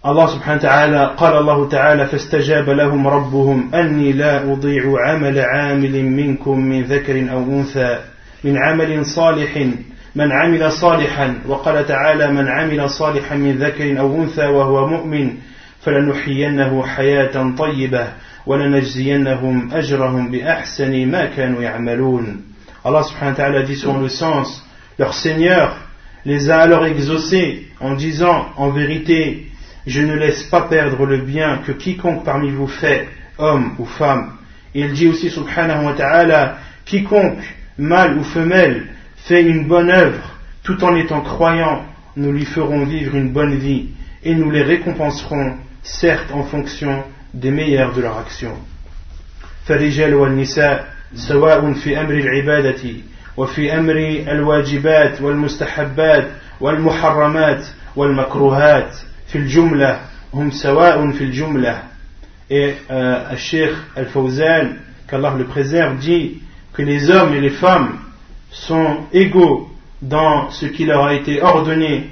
الله سبحانه وتعالى قال الله تعالى فاستجاب لهم ربهم أني لا أضيع عمل عامل منكم من ذكر أو أنثى من عمل صالح من عمل صالحا وقال تعالى من عمل صالحا من ذكر أو أنثى وهو مؤمن فلنحيينه حياة طيبة ولنجزينهم أجرهم بأحسن ما كانوا يعملون Allah subhanahu wa ta'ala dit sur le sens leur Seigneur les a alors exaucés en disant en vérité je ne laisse pas perdre le bien que quiconque parmi vous fait, homme ou femme. Il dit aussi, subhanahu wa ta'ala, quiconque, mâle ou femelle, fait une bonne œuvre, tout en étant croyant, nous lui ferons vivre une bonne vie, et nous les récompenserons, certes en fonction des meilleurs de leur action. فالرجال والنساء سواء في أمر العبادة وفي أمر الواجبات والمستحبات والمحرمات والمكروهات في الجملة هم سواء في الجملة et euh, Sheikh Al-Fawzan qu'Allah le préserve dit que les hommes et les femmes sont égaux dans ce qui leur a été ordonné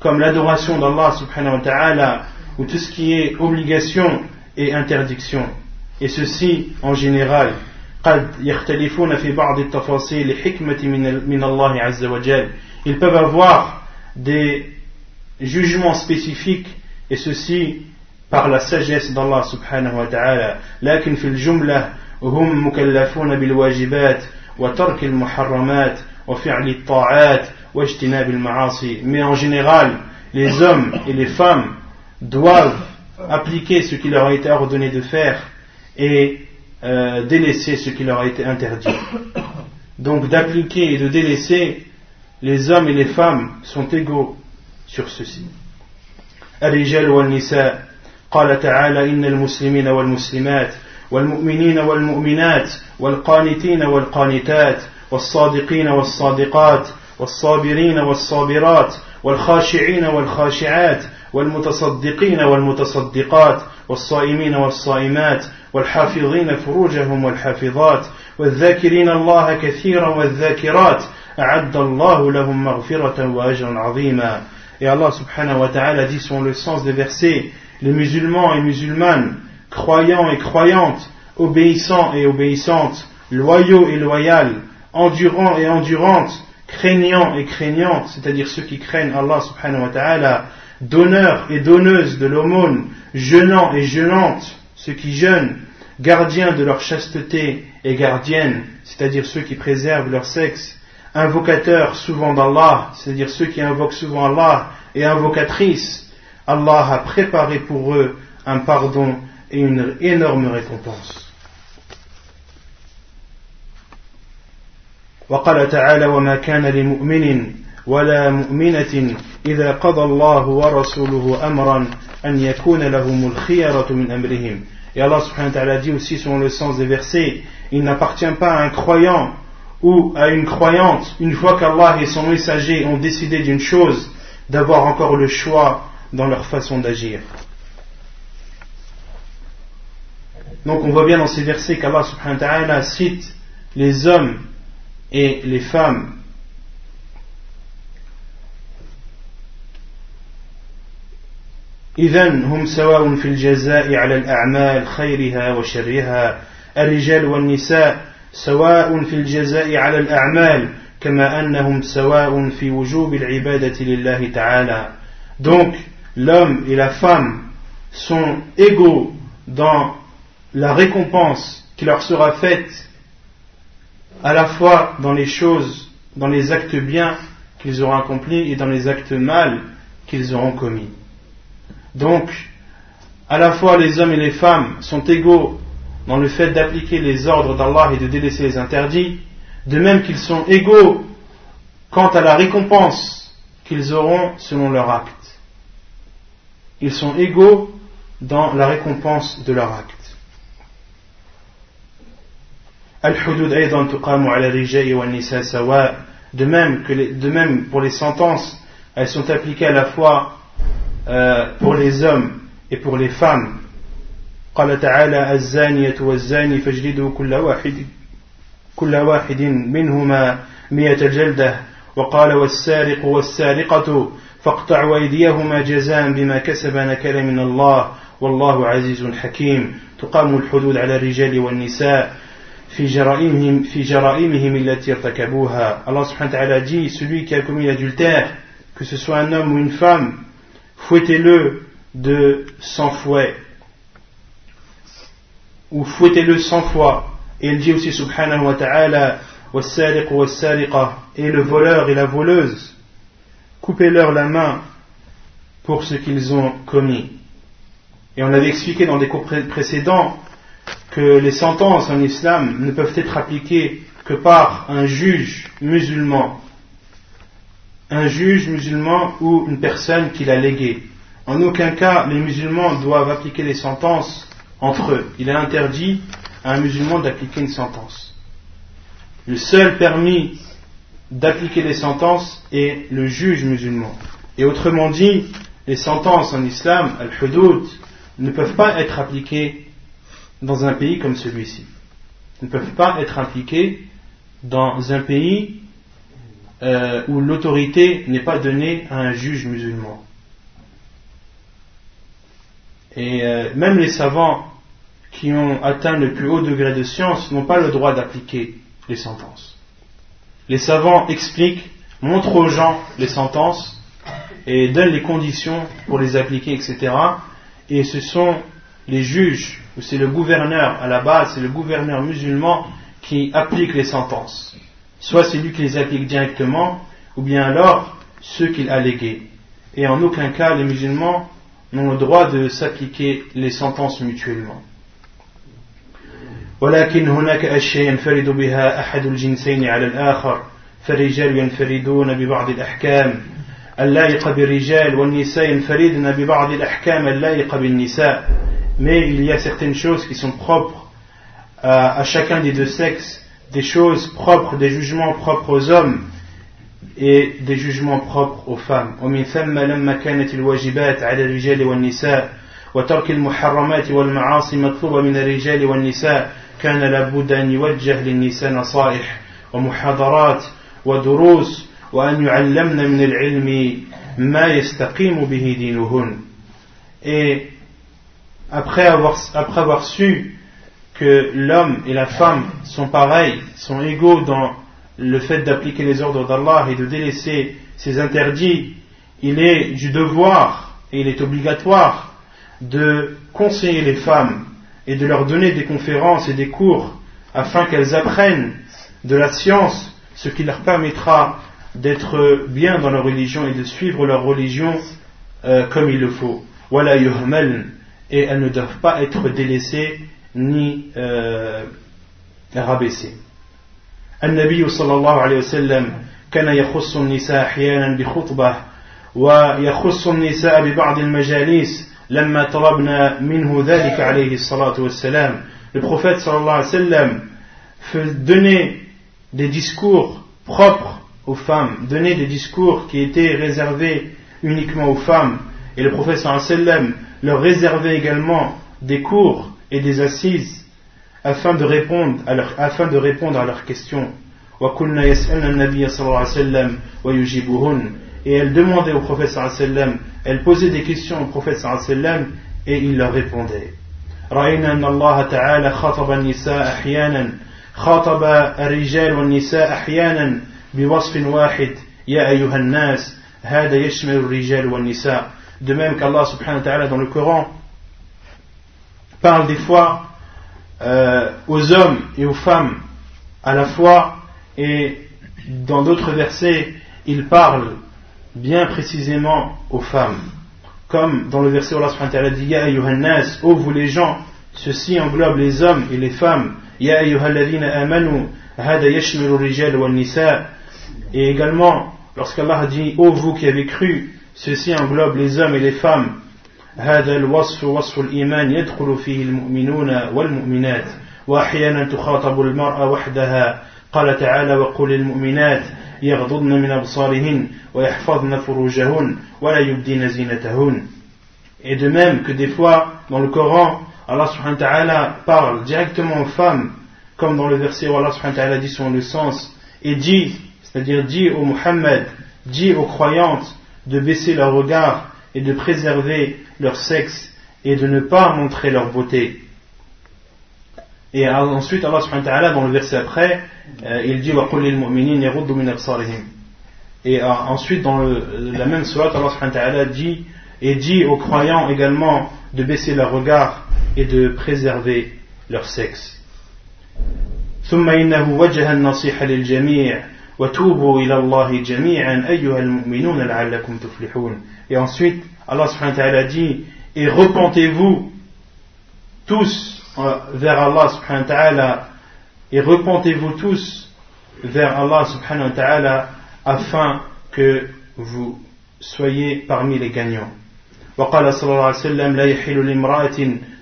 comme l'adoration d'Allah subhanahu wa ta'ala ou tout ce qui est obligation et interdiction et ceci en général قد يختلفون في بعض التفاصيل حكمة من الله عز وجل ils peuvent avoir des jugement spécifique et ceci par la sagesse d'Allah subhanahu wa ta'ala لكن في الجملة هم مكلفون بالواجبات وترك المحرمات وفعل الطاعات واجتناب المعاصي mais en général les hommes et les femmes doivent appliquer ce qui leur a été ordonné de faire et euh, délaisser ce qui leur a été interdit donc d'appliquer et de délaisser les hommes et les femmes sont égaux sur ceci. الرجال والنساء قال تعالى إن المسلمين والمسلمات والمؤمنين والمؤمنات والقانتين والقانتات والصادقين والصادقات والصابرين والصابرات والخاشعين والخاشعات والمتصدقين والمتصدقات والصائمين والصائمات والحافظين فروجهم والحافظات والذاكرين الله كثيرا والذاكرات أعد الله لهم مغفرة وأجرا عظيما Et Allah subhanahu wa ta'ala dit selon le sens des versets, les musulmans et musulmanes, croyants et croyantes, obéissants et obéissantes, loyaux et loyales, endurants et endurantes, craignants et craignantes, c'est-à-dire ceux qui craignent Allah subhanahu wa ta'ala, donneurs et donneuses de l'aumône, jeûnants et jeûnantes, ceux qui jeûnent, gardiens de leur chasteté et gardiennes, c'est-à-dire ceux qui préservent leur sexe, invocateurs souvent d'Allah, c'est-à-dire ceux qui invoquent souvent Allah, et invocatrices, Allah a préparé pour eux un pardon et une énorme récompense. وقال تعالى وما كان لمؤمن ولا مؤمنة إذا قضى الله ورسوله أمرا أن يكون لهم الخيرة من أمرهم Et Allah subhanahu wa ta'ala dit aussi selon le sens des versets, il n'appartient pas à un croyant ou à une croyante, une fois qu'Allah et son messager ont décidé d'une chose, d'avoir encore le choix dans leur façon d'agir. Donc on voit bien dans ces versets qu'Allah subhanahu wa ta'ala cite les hommes et les femmes إذا هم سواء في الجزاء على الأعمال خيرها وشرها الرجال والنساء سواء في الجزاء على الأعمال كما أنهم سواء في وجوب العبادة لله تعالى Donc, l'homme et la femme sont égaux dans la récompense qui leur sera faite à la fois dans les choses, dans les actes bien qu'ils auront accomplis et dans les actes mal qu'ils auront commis. Donc, à la fois les hommes et les femmes sont égaux dans le fait d'appliquer les ordres d'Allah et de délaisser les interdits, de même qu'ils sont égaux quant à la récompense qu'ils auront selon leur acte. Ils sont égaux dans la récompense de leur acte. de même que de même pour les sentences elles sont appliquées à la fois euh, pour les hommes et pour les femmes. قال تعالى الزانية والزاني فاجلدوا كل واحد كل واحد منهما مئة جلدة. وقال والسارق والسارقة فاقطعوا أيديهما جزاء بما كسب نكال من الله. والله عزيز حكيم. تقام الحدود على الرجال والنساء في جرائمهم في جرائمهم التي ارتكبوها. subhanahu wa ta'ala dit celui qui a commis l'adultère que ce soit un homme ou une femme fouettez-le de cent fouets ou fouettez-le cent fois. Et il dit aussi subhanahu wa ta'ala et le voleur et la voleuse coupez-leur la main pour ce qu'ils ont commis. Et on avait expliqué dans des cours précédents que les sentences en islam ne peuvent être appliquées que par un juge musulman. Un juge musulman ou une personne qui l'a légué. En aucun cas, les musulmans doivent appliquer les sentences entre eux. Il est interdit à un musulman d'appliquer une sentence. Le seul permis d'appliquer les sentences est le juge musulman. Et autrement dit, les sentences en islam, al-hudud, ne peuvent pas être appliquées dans un pays comme celui-ci. ne peuvent pas être appliqués dans un pays euh, où l'autorité n'est pas donnée à un juge musulman. Et euh, même les savants qui ont atteint le plus haut degré de science n'ont pas le droit d'appliquer les sentences. Les savants expliquent, montrent aux gens les sentences et donnent les conditions pour les appliquer, etc. Et ce sont les juges c'est le gouverneur, à la base, c'est le gouverneur musulman qui applique les sentences Soit c'est lui qui les applique directement, ou bien alors ceux qu'il a légués. Et en aucun cas, les musulmans n'ont le droit de s'appliquer les sentences mutuellement. ولكن هناك أشياء ينفرد بها أحد الجنسين على الآخر فالرجال ينفردون ببعض الأحكام اللائقة بالرجال والنساء ينفردن ببعض الأحكام اللائقة بالنساء mais il y a certaines choses qui sont propres à, chacun des deux sexes, des choses propres, des jugements propres aux hommes et des jugements propres aux femmes. ومن ثم لما كانت الواجبات على الرجال والنساء وترك المحرمات والمعاصي مطلوبة من الرجال والنساء كان لابد أن يوجه للنساء نصائح ومحاضرات ودروس وأن يعلمن من العلم ما يستقيم به دينهن. Et après avoir, après avoir su l'homme et la femme sont pareils, sont égaux dans le fait d'appliquer les ordres d'Allah et de délaisser ses interdits, il est du devoir et il est obligatoire de conseiller les femmes et de leur donner des conférences et des cours afin qu'elles apprennent de la science, ce qui leur permettra d'être bien dans leur religion et de suivre leur religion euh, comme il le faut. Et elles ne doivent pas être délaissées ni euh, rabaissées. النبي صلى الله عليه وسلم كان يخص النساء أحيانا بخطبة ويخص النساء ببعض المجالس لما طلبنا منه ذلك عليه الصلاة والسلام Le prophète sallallahu alayhi wa sallam donnait des discours propres aux femmes, donnait des discours qui étaient réservés uniquement aux femmes. Et le prophète sallallahu alayhi wa sallam leur réserver également des cours et des assises afin de répondre à, afin de répondre à leurs questions. وكنا يسألن النبي صلى الله عليه وسلم ويجيبهن et elles demandaient au prophète sallallahu alayhi wa sallam elles posaient des questions au prophète sallallahu alayhi wa sallam et il leur répondait رأينا أن الله تعالى خاطب النساء أحيانا خاطب الرجال والنساء أحيانا بوصف واحد يا أيها الناس هذا يشمل الرجال والنساء de même qu'Allah subhanahu wa ta'ala dans le Coran parle des fois euh, aux hommes et aux femmes à la fois et dans d'autres versets il parle bien précisément aux femmes comme dans le verset où Allah dit Ya ayyuhannas, ô vous les gens, ceci englobe les hommes et les femmes. Ya ayyuhalladhina amanu, hada yashmiru rijal wal nisa. Et également, lorsqu'Allah dit Ô vous qui avez cru, ceci englobe les hommes et les femmes. هذا الوصف وصف الإيمان يدخل فيه المؤمنون والمؤمنات وأحيانا تخاطب المرأة وحدها قال تعالى وقل للمؤمنات يغضضن من أبصارهن ويحفظن فروجهن ولا يبدين زينتهن Et de même que des fois, dans le Coran, Allah subhanahu wa ta'ala parle directement aux femmes, comme dans le verset où Allah subhanahu wa ta'ala dit son le sens, et dit, c'est-à-dire dit au Muhammad, dit aux croyantes de baisser leur regard et de préserver leur sexe et de ne pas montrer leur beauté. Et ensuite, Allah subhanahu wa ta'ala, dans le verset après, euh, il dit Et euh, ensuite, dans le, la même sourate, Allah subhanahu wa ta'ala dit et dit aux croyants également de baisser leur regard et de préserver leur sexe. ثم إنه وجه النصيحة للجميع وتوبوا إلى الله جميعا أيها المؤمنون لعلكم تفلحون Et ensuite, Allah subhanahu wa ta'ala dit Et repentez-vous tous euh, vers Allah subhanahu wa ta'ala et repentez-vous tous vers Allah subhanahu wa ta'ala afin que vous soyez parmi les gagnants. وقال صلى الله عليه وسلم لا يحل لامرأة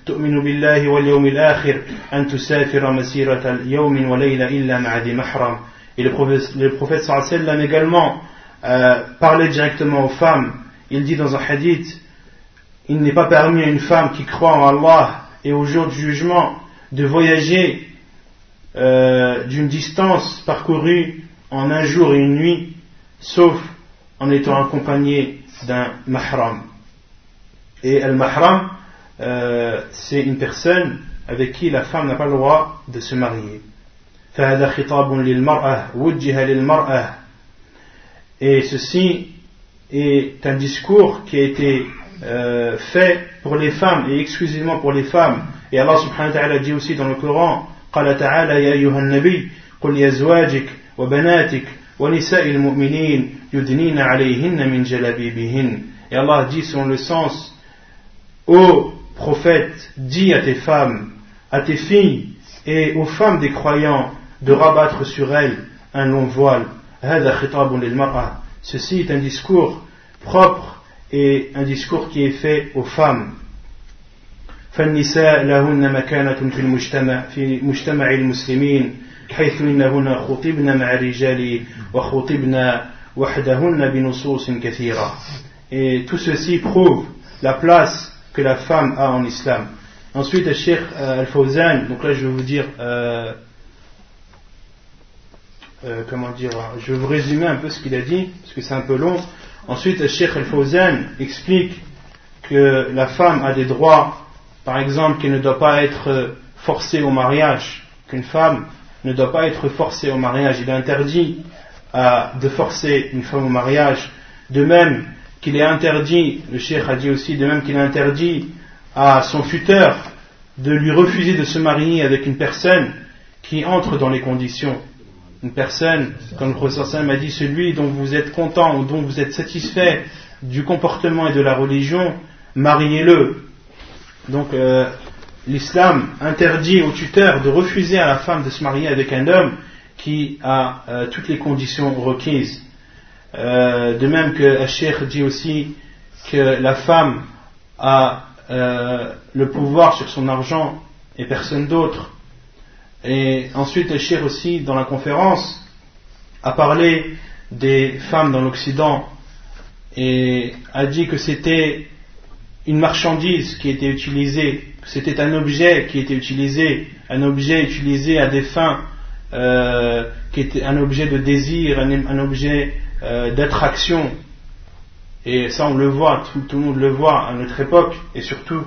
تؤمن بالله واليوم الآخر أن تسافر مسيرة يوم وليلة إلا مع ذي محرم Et le prophète, le prophète sallam également euh, parlait directement aux femmes. Il dit dans un hadith, il n'est pas permis à une femme qui croit en Allah et au jour du jugement de voyager euh, d'une distance parcourue en un jour et une nuit, sauf en étant accompagnée d'un mahram. Et al-mahram, euh, c'est une personne avec qui la femme n'a pas le droit de se marier. Et ceci est un discours qui a été euh, fait pour les femmes et exclusivement pour les femmes. Et Allah subhanahu wa ta'ala dit aussi dans le Coran, قال تعالى يا أيها النبي قل لأزواجك وبناتك ونساء المؤمنين يدنين عليهن من جلابيبهن. Et Allah dit selon le sens Ô prophète, dis à tes femmes, à tes filles et aux femmes des croyants de rabattre sur elles un long voile. Ceci est un discours propre et un discours qui est fait aux femmes. فالنساء لهن مكانة في المجتمع في مجتمع المسلمين حيث إنهن خطبن مع الرجال وخطبن وحدهن بنصوص كثيرة. Et tout ceci prouve la place que la femme a en islam. Ensuite, le Cheikh euh, Al-Fawzan, donc là je vais vous dire, euh, euh, comment dire, je vais vous résumer un peu ce qu'il a dit, parce que c'est un peu long. Ensuite, le Cheikh Al-Fawzan explique que la femme a des droits, par exemple, qu'elle ne doit pas être forcée au mariage, qu'une femme ne doit pas être forcée au mariage. Il est interdit de forcer une femme au mariage. De même, qu'il est interdit, le cheikh a dit aussi de même qu'il est interdit à son futur de lui refuser de se marier avec une personne qui entre dans les conditions. Une personne, comme le professeur m'a dit, celui dont vous êtes content ou dont vous êtes satisfait du comportement et de la religion, mariez-le. Donc euh, l'islam interdit au tuteur de refuser à la femme de se marier avec un homme qui a euh, toutes les conditions requises. Euh, de même que Sheikh dit aussi que la femme a le pouvoir sur son argent et personne d'autre. Et ensuite, Sheikh aussi, dans la conférence, a parlé des femmes dans l'Occident et a dit que c'était une marchandise qui était utilisée, c'était un objet qui était utilisé, un objet utilisé à des fins euh, qui est un objet de désir, un, objet euh, d'attraction. Et ça, on le voit, tout, le monde le voit à notre époque, et surtout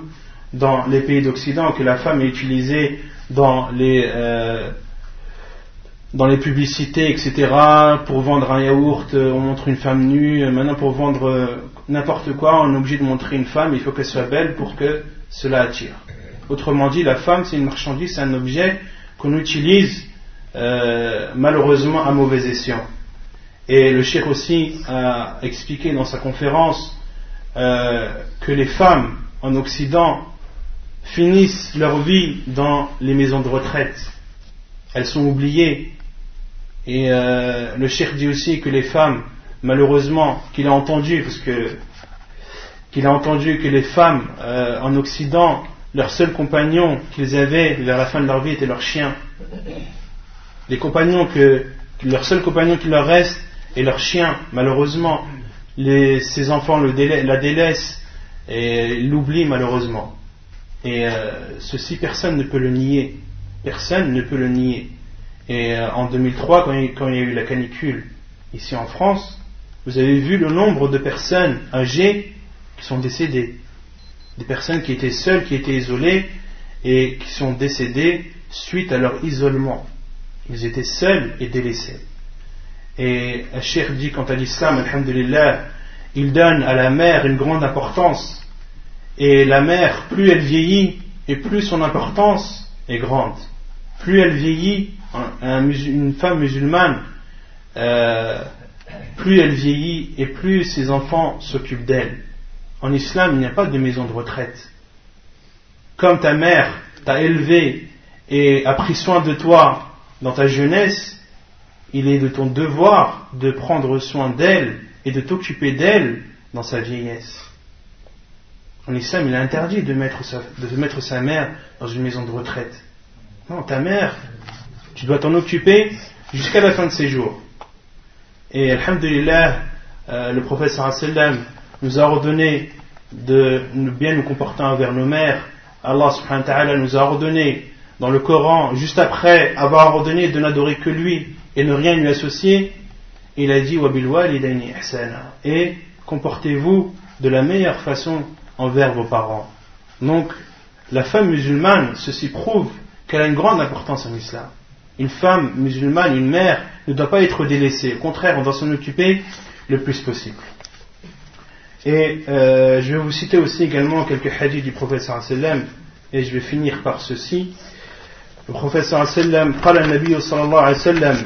dans les pays d'Occident, que la femme est utilisée dans les, euh, dans les publicités, etc., pour vendre un yaourt, on montre une femme nue, maintenant pour vendre n'importe quoi, on est obligé de montrer une femme, il faut qu'elle soit belle pour que cela attire. Autrement dit, la femme, c'est une marchandise, c'est un objet qu'on utilise euh, malheureusement à mauvais escient. Et le cheikh aussi a expliqué dans sa conférence euh, que les femmes en Occident finissent leur vie dans les maisons de retraite. Elles sont oubliées. Et euh, le cheikh dit aussi que les femmes, malheureusement, qu'il a entendu, parce que qu'il a entendu que les femmes en Occident leur seul compagnon qu'ils avaient vers la fin de leur vie était leur chien. Les compagnons que, leur seul compagnon qui leur reste est leur chien. Malheureusement, ces enfants le la délaissent et l'oublient malheureusement. Et euh, ceci, personne ne peut le nier. Personne ne peut le nier. Et euh, en 2003, quand il, quand il y a eu la canicule ici en France, vous avez vu le nombre de personnes âgées qui sont décédées des personnes qui étaient seules, qui étaient isolées et qui sont décédées suite à leur isolement. Ils étaient seuls et délaissés. Et Cheikh dit quant à l'islam, alhamdulillah, il donne à la mère une grande importance. Et la mère, plus elle vieillit, et plus son importance est grande. Plus elle vieillit, une femme musulmane, euh, plus elle vieillit et plus ses enfants s'occupent d'elle. En islam, il n'y a pas de maison de retraite. Comme ta mère t'a élevé et a pris soin de toi dans ta jeunesse, il est de ton devoir de prendre soin d'elle et de t'occuper d'elle dans sa vieillesse. En islam, il est interdit de mettre, sa, de mettre sa mère dans une maison de retraite. Non, ta mère, tu dois t'en occuper jusqu'à la fin de ses jours. Et Alhamdulillah, euh, le prophète sallam nous a ordonné de bien nous comporter envers nos mères. Allah subhanahu wa nous a ordonné dans le Coran, juste après avoir ordonné de n'adorer que lui et ne rien lui associer, il a dit et comportez-vous de la meilleure façon envers vos parents. Donc, la femme musulmane, ceci prouve qu'elle a une grande importance en islam. Une femme musulmane, une mère, ne doit pas être délaissée. Au contraire, on doit s'en occuper le plus possible. Et euh, je vais vous citer aussi également quelques hadiths du prophète sallam et je vais finir par ceci. Le prophète sallam قال النبي صلى الله عليه وسلم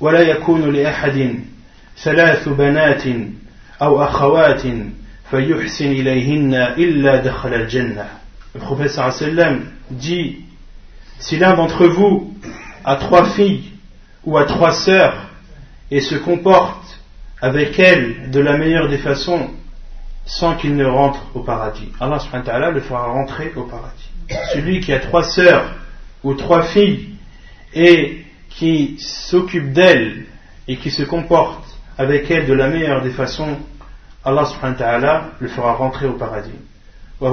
ولا يكون لأحد ثلاث بنات أو أخوات le professeur sallam dit Si l'un d'entre vous a trois filles ou a trois sœurs et se comporte avec elles de la meilleure des façons, sans qu'il ne rentre au paradis, Allah subhanahu wa le fera rentrer au paradis. Celui qui a trois sœurs ou trois filles et qui s'occupe d'elles et qui se comporte avec elles de la meilleure des façons, Allah subhanahu wa ta'ala le fera rentrer au paradis. C'est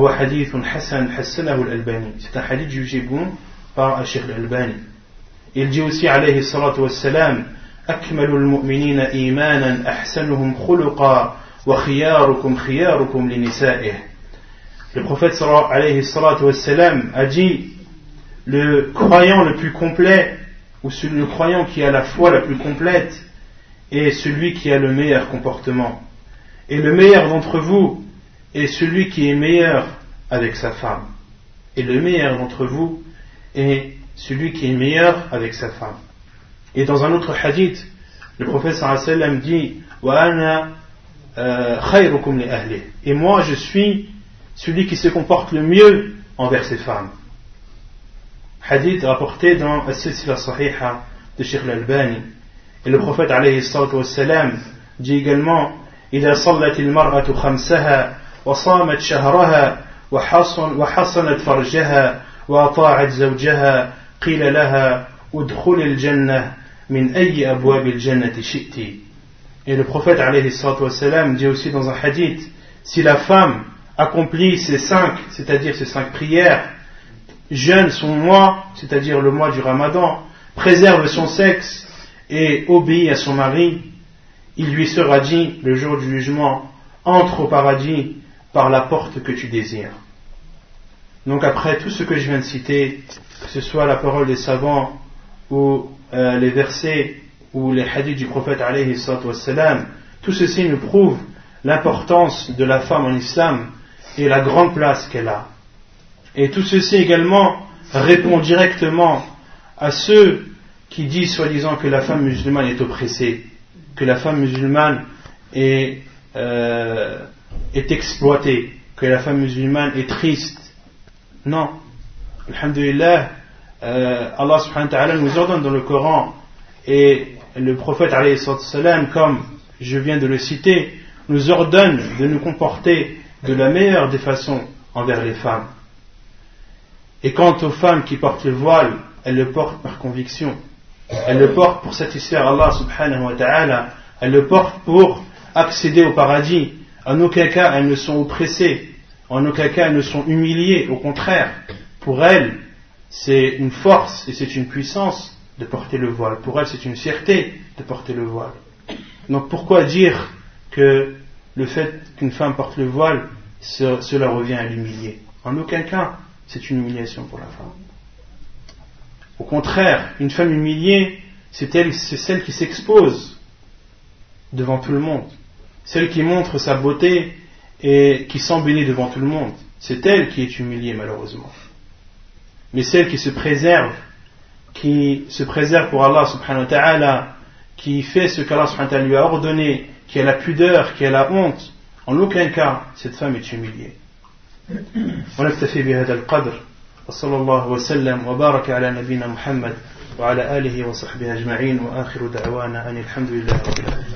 un hadith jugé bon par Sheikh al-Albani. Il dit aussi alayhi salatu wassalam أكمل المؤمنين إيمانا أحسنهم خلقا وخياركم خياركم لنسائه Le prophète alayhi salatu wassalam, a dit le croyant le plus complet ou le croyant qui a la foi la plus complète est celui qui a le meilleur comportement. Et le meilleur d'entre vous est celui qui est meilleur avec sa femme. Et le meilleur d'entre vous est celui qui est meilleur avec sa femme. Et dans un autre hadith, le prophète sallam dit euh, Et moi, je suis celui qui se comporte le mieux envers ses femmes. Hadith rapporté dans la silsila sahiha de Sheikh al-Albani. Et le prophète alayhi dit également إذا صلت المرأة خمسها وصامت شهرها وحصن وحصنت فرجها وأطاعت زوجها قيل لها ادخل الجنة et le prophète dit aussi dans un hadith si la femme accomplit ces cinq c'est-à-dire ces cinq prières jeûne son mois c'est-à-dire le mois du ramadan préserve son sexe et obéit à son mari, il lui sera dit le jour du jugement, entre au paradis par la porte que tu désires. Donc après tout ce que je viens de citer, que ce soit la parole des savants ou euh, les versets ou les hadiths du prophète alayhi tout ceci nous prouve l'importance de la femme en islam et la grande place qu'elle a. Et tout ceci également répond directement à ceux qui disent soi-disant que la femme musulmane est oppressée, que la femme musulmane est, euh, est exploitée, que la femme musulmane est triste. Non. Alhamdulillah, euh, Allah subhanahu wa ta'ala nous ordonne dans le Coran et le prophète comme je viens de le citer, nous ordonne de nous comporter de la meilleure des façons envers les femmes. Et quant aux femmes qui portent le voile, elles le portent par conviction. Elles le portent pour satisfaire Allah subhanahu wa ta'ala. Elles le portent pour accéder au paradis. En aucun cas elles ne sont oppressées. En aucun cas elles ne sont humiliées. Au contraire, pour elles, c'est une force et c'est une puissance de porter le voile. Pour elles, c'est une fierté de porter le voile. Donc pourquoi dire que le fait qu'une femme porte le voile, cela revient à l'humilier? En aucun cas, c'est une humiliation pour la femme. Au contraire, une femme humiliée, c'est celle qui s'expose devant tout le monde, celle qui montre sa beauté et qui s'embellit devant tout le monde. C'est elle qui est humiliée malheureusement. Mais celle qui se préserve, qui se préserve pour Allah subhanahu wa ta'ala, qui fait ce qu'Allah subhanahu wa ta'ala lui a ordonné, qui a la pudeur, qui a la honte, en aucun cas cette femme est humiliée. ونكتفي بهذا القدر وصلى الله وسلم وبارك على نبينا محمد وعلى آله وصحبه أجمعين وآخر دعوانا أن الحمد لله رب العالمين.